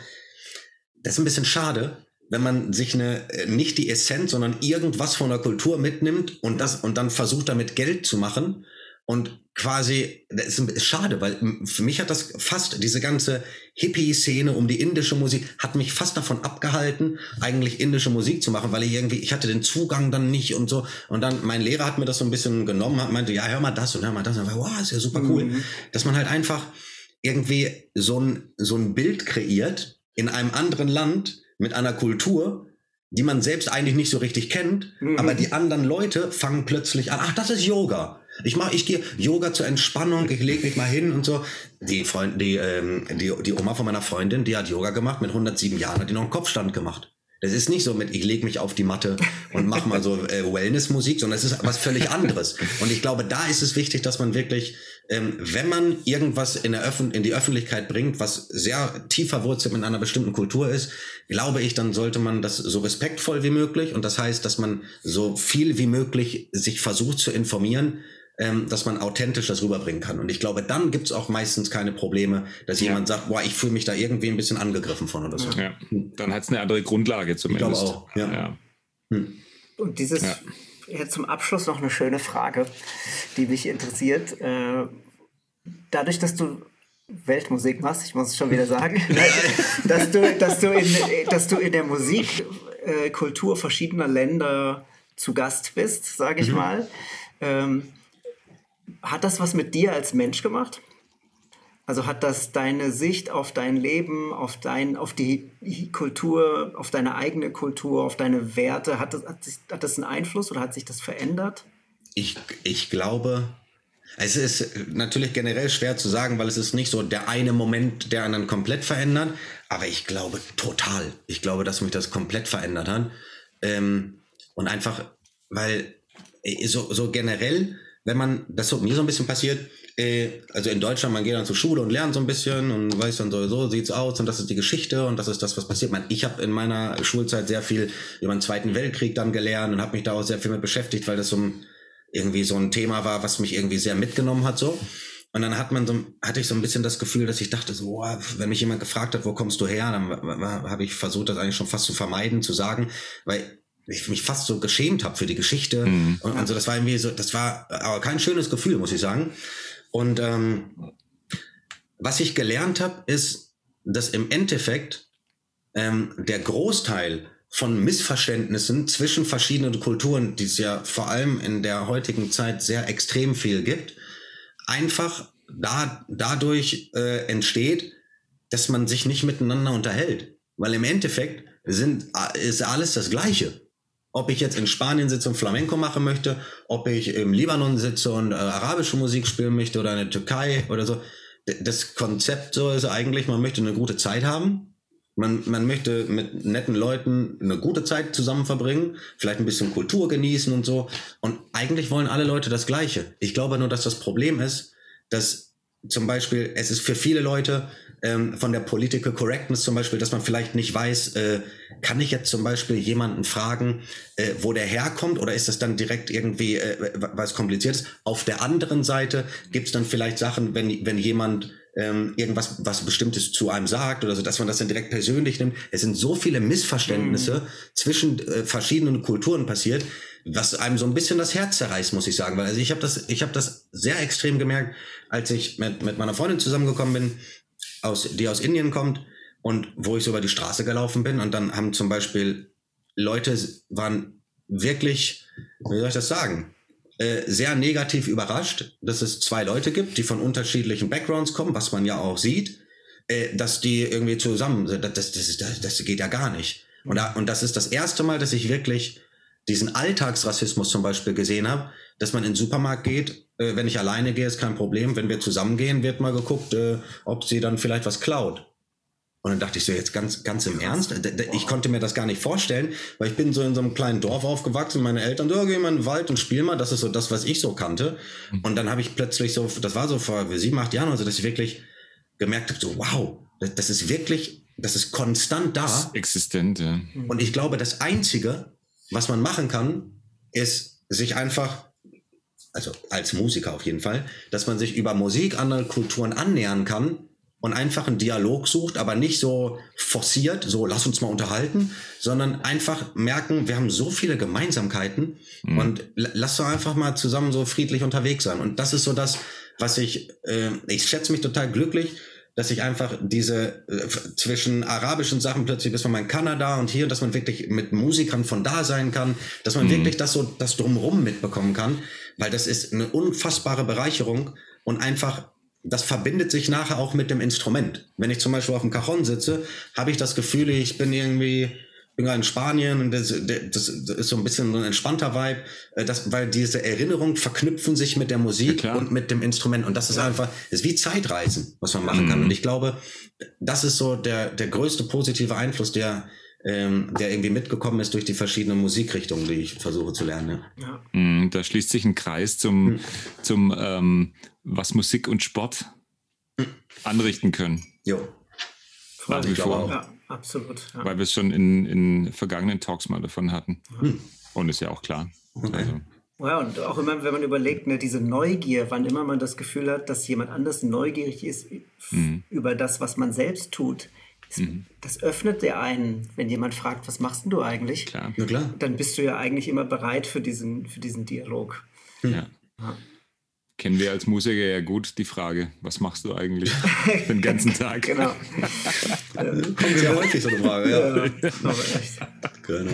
das ist ein bisschen schade, wenn man sich eine, nicht die Essenz, sondern irgendwas von der Kultur mitnimmt und das, und dann versucht damit Geld zu machen und quasi, das ist schade, weil für mich hat das fast, diese ganze Hippie-Szene um die indische Musik, hat mich fast davon abgehalten, eigentlich indische Musik zu machen, weil ich irgendwie, ich hatte den Zugang dann nicht und so. Und dann, mein Lehrer hat mir das so ein bisschen genommen, hat meinte, ja, hör mal das und hör mal das. Und ich war, wow, ist ja super cool. Mhm. Dass man halt einfach irgendwie so ein, so ein Bild kreiert in einem anderen Land mit einer Kultur, die man selbst eigentlich nicht so richtig kennt, mhm. aber die anderen Leute fangen plötzlich an, ach, das ist Yoga. Ich mache, ich gehe Yoga zur Entspannung, ich lege mich mal hin und so. Die Freund, die, ähm, die, die Oma von meiner Freundin, die hat Yoga gemacht, mit 107 Jahren hat die noch einen Kopfstand gemacht. Das ist nicht so mit, ich lege mich auf die Matte und mach mal so äh, Wellness-Musik, sondern es ist was völlig anderes. Und ich glaube, da ist es wichtig, dass man wirklich, ähm, wenn man irgendwas in, der in die Öffentlichkeit bringt, was sehr tief verwurzelt mit einer bestimmten Kultur ist, glaube ich, dann sollte man das so respektvoll wie möglich und das heißt, dass man so viel wie möglich sich versucht zu informieren, ähm, dass man authentisch das rüberbringen kann. Und ich glaube, dann gibt es auch meistens keine Probleme, dass ja. jemand sagt, boah, ich fühle mich da irgendwie ein bisschen angegriffen von oder so. Ja. Dann hat es eine andere Grundlage zumindest. Ich glaube auch, ja. ja. Hm. Und dieses, ja. jetzt zum Abschluss noch eine schöne Frage, die mich interessiert. Äh, dadurch, dass du Weltmusik machst, ich muss es schon wieder sagen, dass, du, dass, du in, dass du in der Musikkultur verschiedener Länder zu Gast bist, sage ich mhm. mal. Ähm, hat das was mit dir als Mensch gemacht? Also hat das deine Sicht auf dein Leben, auf, dein, auf die Kultur, auf deine eigene Kultur, auf deine Werte, hat das, hat, sich, hat das einen Einfluss oder hat sich das verändert? Ich, ich glaube, es ist natürlich generell schwer zu sagen, weil es ist nicht so der eine Moment, der einen komplett verändert, aber ich glaube total. Ich glaube, dass mich das komplett verändert hat. Ähm, und einfach, weil äh, so, so generell wenn man, das ist mir so ein bisschen passiert, äh, also in Deutschland, man geht dann zur Schule und lernt so ein bisschen und weiß dann so, so sieht's aus und das ist die Geschichte und das ist das, was passiert. Man, ich habe in meiner Schulzeit sehr viel über den Zweiten Weltkrieg dann gelernt und habe mich da auch sehr viel mit beschäftigt, weil das so ein, irgendwie so ein Thema war, was mich irgendwie sehr mitgenommen hat so. Und dann hat man so, hatte ich so ein bisschen das Gefühl, dass ich dachte so, boah, wenn mich jemand gefragt hat, wo kommst du her, dann habe ich versucht, das eigentlich schon fast zu vermeiden, zu sagen, weil ich mich fast so geschämt habe für die Geschichte. Mhm. Und also das war irgendwie so, das war aber kein schönes Gefühl, muss ich sagen. Und ähm, was ich gelernt habe, ist, dass im Endeffekt ähm, der Großteil von Missverständnissen zwischen verschiedenen Kulturen, die es ja vor allem in der heutigen Zeit sehr extrem viel gibt, einfach da, dadurch äh, entsteht, dass man sich nicht miteinander unterhält. Weil im Endeffekt sind, ist alles das Gleiche. Ob ich jetzt in Spanien sitze und Flamenco machen möchte, ob ich im Libanon sitze und äh, arabische Musik spielen möchte oder in der Türkei oder so. Das Konzept so ist eigentlich, man möchte eine gute Zeit haben. Man, man möchte mit netten Leuten eine gute Zeit zusammen verbringen, vielleicht ein bisschen Kultur genießen und so. Und eigentlich wollen alle Leute das Gleiche. Ich glaube nur, dass das Problem ist, dass zum Beispiel, es ist für viele Leute ähm, von der Political Correctness zum Beispiel, dass man vielleicht nicht weiß, äh, kann ich jetzt zum Beispiel jemanden fragen, äh, wo der herkommt oder ist das dann direkt irgendwie äh, was kompliziert ist? Auf der anderen Seite gibt es dann vielleicht Sachen, wenn, wenn jemand ähm, irgendwas was Bestimmtes zu einem sagt oder so, dass man das dann direkt persönlich nimmt. Es sind so viele Missverständnisse mhm. zwischen äh, verschiedenen Kulturen passiert, was einem so ein bisschen das Herz zerreißt, muss ich sagen. Weil also ich habe das, ich habe das sehr extrem gemerkt, als ich mit, mit meiner Freundin zusammengekommen bin, aus, die aus Indien kommt und wo ich so über die Straße gelaufen bin und dann haben zum Beispiel Leute waren wirklich, wie soll ich das sagen? Äh, sehr negativ überrascht, dass es zwei Leute gibt, die von unterschiedlichen Backgrounds kommen, was man ja auch sieht, äh, dass die irgendwie zusammen sind. Das, das, das, das geht ja gar nicht. Und, da, und das ist das erste Mal, dass ich wirklich diesen Alltagsrassismus zum Beispiel gesehen habe, dass man in den Supermarkt geht, äh, wenn ich alleine gehe, ist kein Problem. Wenn wir zusammen gehen, wird mal geguckt, äh, ob sie dann vielleicht was klaut. Und dann dachte ich so, jetzt ganz, ganz im Ernst? Ich konnte mir das gar nicht vorstellen, weil ich bin so in so einem kleinen Dorf aufgewachsen. Meine Eltern, so, geh mal in den Wald und spiel mal. Das ist so das, was ich so kannte. Mhm. Und dann habe ich plötzlich so, das war so vor sieben, acht Jahren, also dass ich wirklich gemerkt habe, so, wow, das ist wirklich, das ist konstant da. Das ist existent, ja. Und ich glaube, das Einzige, was man machen kann, ist sich einfach, also als Musiker auf jeden Fall, dass man sich über Musik anderen Kulturen annähern kann und einfach einen Dialog sucht, aber nicht so forciert, so lass uns mal unterhalten, sondern einfach merken, wir haben so viele Gemeinsamkeiten mhm. und lass doch einfach mal zusammen so friedlich unterwegs sein. Und das ist so das, was ich, äh, ich schätze mich total glücklich, dass ich einfach diese äh, zwischen arabischen Sachen plötzlich ist man in Kanada und hier, dass man wirklich mit Musikern von da sein kann, dass man mhm. wirklich das so das drumherum mitbekommen kann, weil das ist eine unfassbare Bereicherung und einfach das verbindet sich nachher auch mit dem Instrument. Wenn ich zum Beispiel auf dem Cajon sitze, habe ich das Gefühl, ich bin irgendwie bin gerade in Spanien und das, das, ist so ein bisschen so ein entspannter Vibe, äh, das, weil diese Erinnerungen verknüpfen sich mit der Musik ja, und mit dem Instrument und das ist ja. einfach, das ist wie Zeitreisen, was man machen mhm. kann. Und ich glaube, das ist so der, der größte positive Einfluss, der, ähm, der irgendwie mitgekommen ist durch die verschiedenen Musikrichtungen, die ich versuche zu lernen. Ja. Mhm, da schließt sich ein Kreis zum, mhm. zum ähm, was Musik und Sport mhm. anrichten können. Jo. Nach wie vor. Absolut. Ja. Weil wir es schon in, in vergangenen Talks mal davon hatten. Mhm. Und ist ja auch klar. Okay. Also. Ja, und auch immer, wenn man überlegt, ne, diese Neugier, wann immer man das Gefühl hat, dass jemand anders neugierig ist mhm. über das, was man selbst tut, das, mhm. das öffnet der einen, wenn jemand fragt, was machst du eigentlich? Klar. Ja, klar. Dann bist du ja eigentlich immer bereit für diesen, für diesen Dialog. Ja. ja. Kennen wir als Musiker ja gut die Frage, was machst du eigentlich den ganzen Tag? genau. Kommt sehr häufig so eine Frage, ja. ja genau.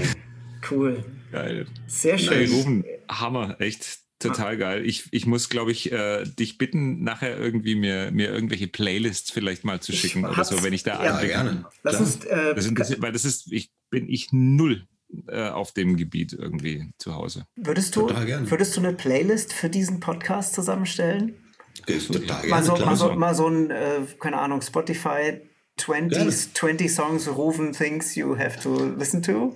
Cool. Geil. Sehr schön. Hey, Rufen, Hammer, echt total ah. geil. Ich, ich muss, glaube ich, äh, dich bitten, nachher irgendwie mir, mir irgendwelche Playlists vielleicht mal zu schicken oder so, wenn ich da ja, gerne. Lass uns, äh, das interessiert, weil das ist, ich bin ich null äh, auf dem Gebiet irgendwie zu Hause. Würdest du, würdest du eine Playlist für diesen Podcast zusammenstellen? Total gerne. Mal so, mal so, mal so ein, äh, keine Ahnung, Spotify 20, 20 Songs rufen Things you have to listen to.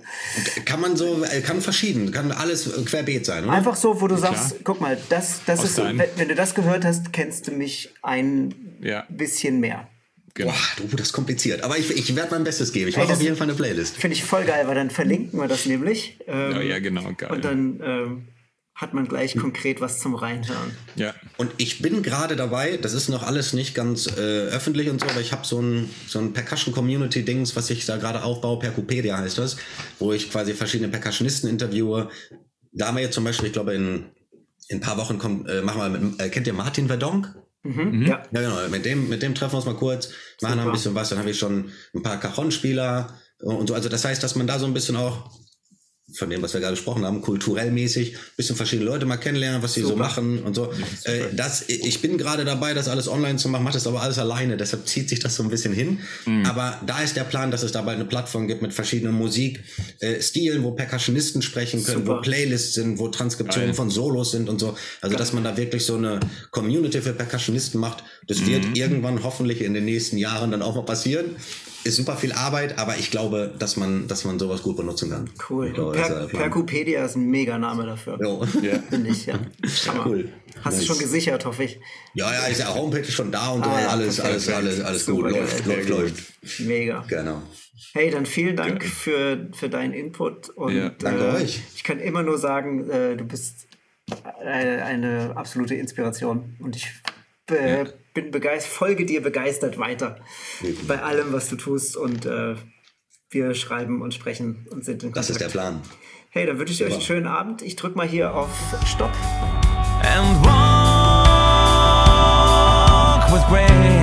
Kann man so, äh, kann verschieden, kann alles querbeet sein, oder? Einfach so, wo du ja, sagst, klar. guck mal, das, das ist, wenn, wenn, du das gehört hast, kennst du mich ein ja. bisschen mehr. Genau. Boah, du, das ist kompliziert. Aber ich, ich werde mein Bestes geben. Ich mache auf jeden Fall eine Playlist. Finde ich voll geil, weil dann verlinken wir das nämlich. Ähm, ja, ja, genau, geil. Und dann ähm, hat man gleich konkret was zum Reinhören. Ja. Und ich bin gerade dabei, das ist noch alles nicht ganz äh, öffentlich und so, aber ich habe so ein, so ein Percussion-Community-Dings, was ich da gerade aufbaue, Percupedia heißt das, wo ich quasi verschiedene Percussionisten interviewe. Da haben wir jetzt zum Beispiel, ich glaube, in, in ein paar Wochen kommt, äh, machen wir mit, äh, kennt ihr Martin Verdonk? Mhm, mhm. Ja. ja, genau. Mit dem, mit dem treffen wir uns mal kurz, machen Super. ein bisschen was, dann habe ich schon ein paar Cajon-Spieler und so. Also das heißt, dass man da so ein bisschen auch von dem, was wir gerade gesprochen haben, kulturell mäßig, bisschen verschiedene Leute mal kennenlernen, was sie so machen und so. Äh, das, ich bin gerade dabei, das alles online zu machen, mache das aber alles alleine, deshalb zieht sich das so ein bisschen hin. Mhm. Aber da ist der Plan, dass es dabei eine Plattform gibt mit verschiedenen Musikstilen, äh, wo Percussionisten sprechen können, Super. wo Playlists sind, wo Transkriptionen Geil. von Solos sind und so. Also, dass man da wirklich so eine Community für Percussionisten macht, das mhm. wird irgendwann hoffentlich in den nächsten Jahren dann auch mal passieren ist super viel Arbeit, aber ich glaube, dass man, dass man sowas gut benutzen kann. Cool. Glaube, per Percupedia ist ein mega Name dafür. Jo. Ja. Finde ich, ja. ja cool. Hast nice. du schon gesichert, hoffe ich. Ja, ja, ist ja Homepage schon da und ah, so. Ja, alles, alles, alles, alles gut. Läuft, läuft, läuft. Mega. Genau. Hey, dann vielen Dank für, für deinen Input. Und, ja. Danke äh, euch. Ich kann immer nur sagen, äh, du bist eine, eine absolute Inspiration. Und ich äh, bin begeistert, folge dir begeistert weiter mhm. bei allem, was du tust und äh, wir schreiben und sprechen und sind in Kontakt. Das ist der Plan. Hey, dann wünsche ich euch einen schönen Abend. Ich drücke mal hier auf Stopp. And walk with grace.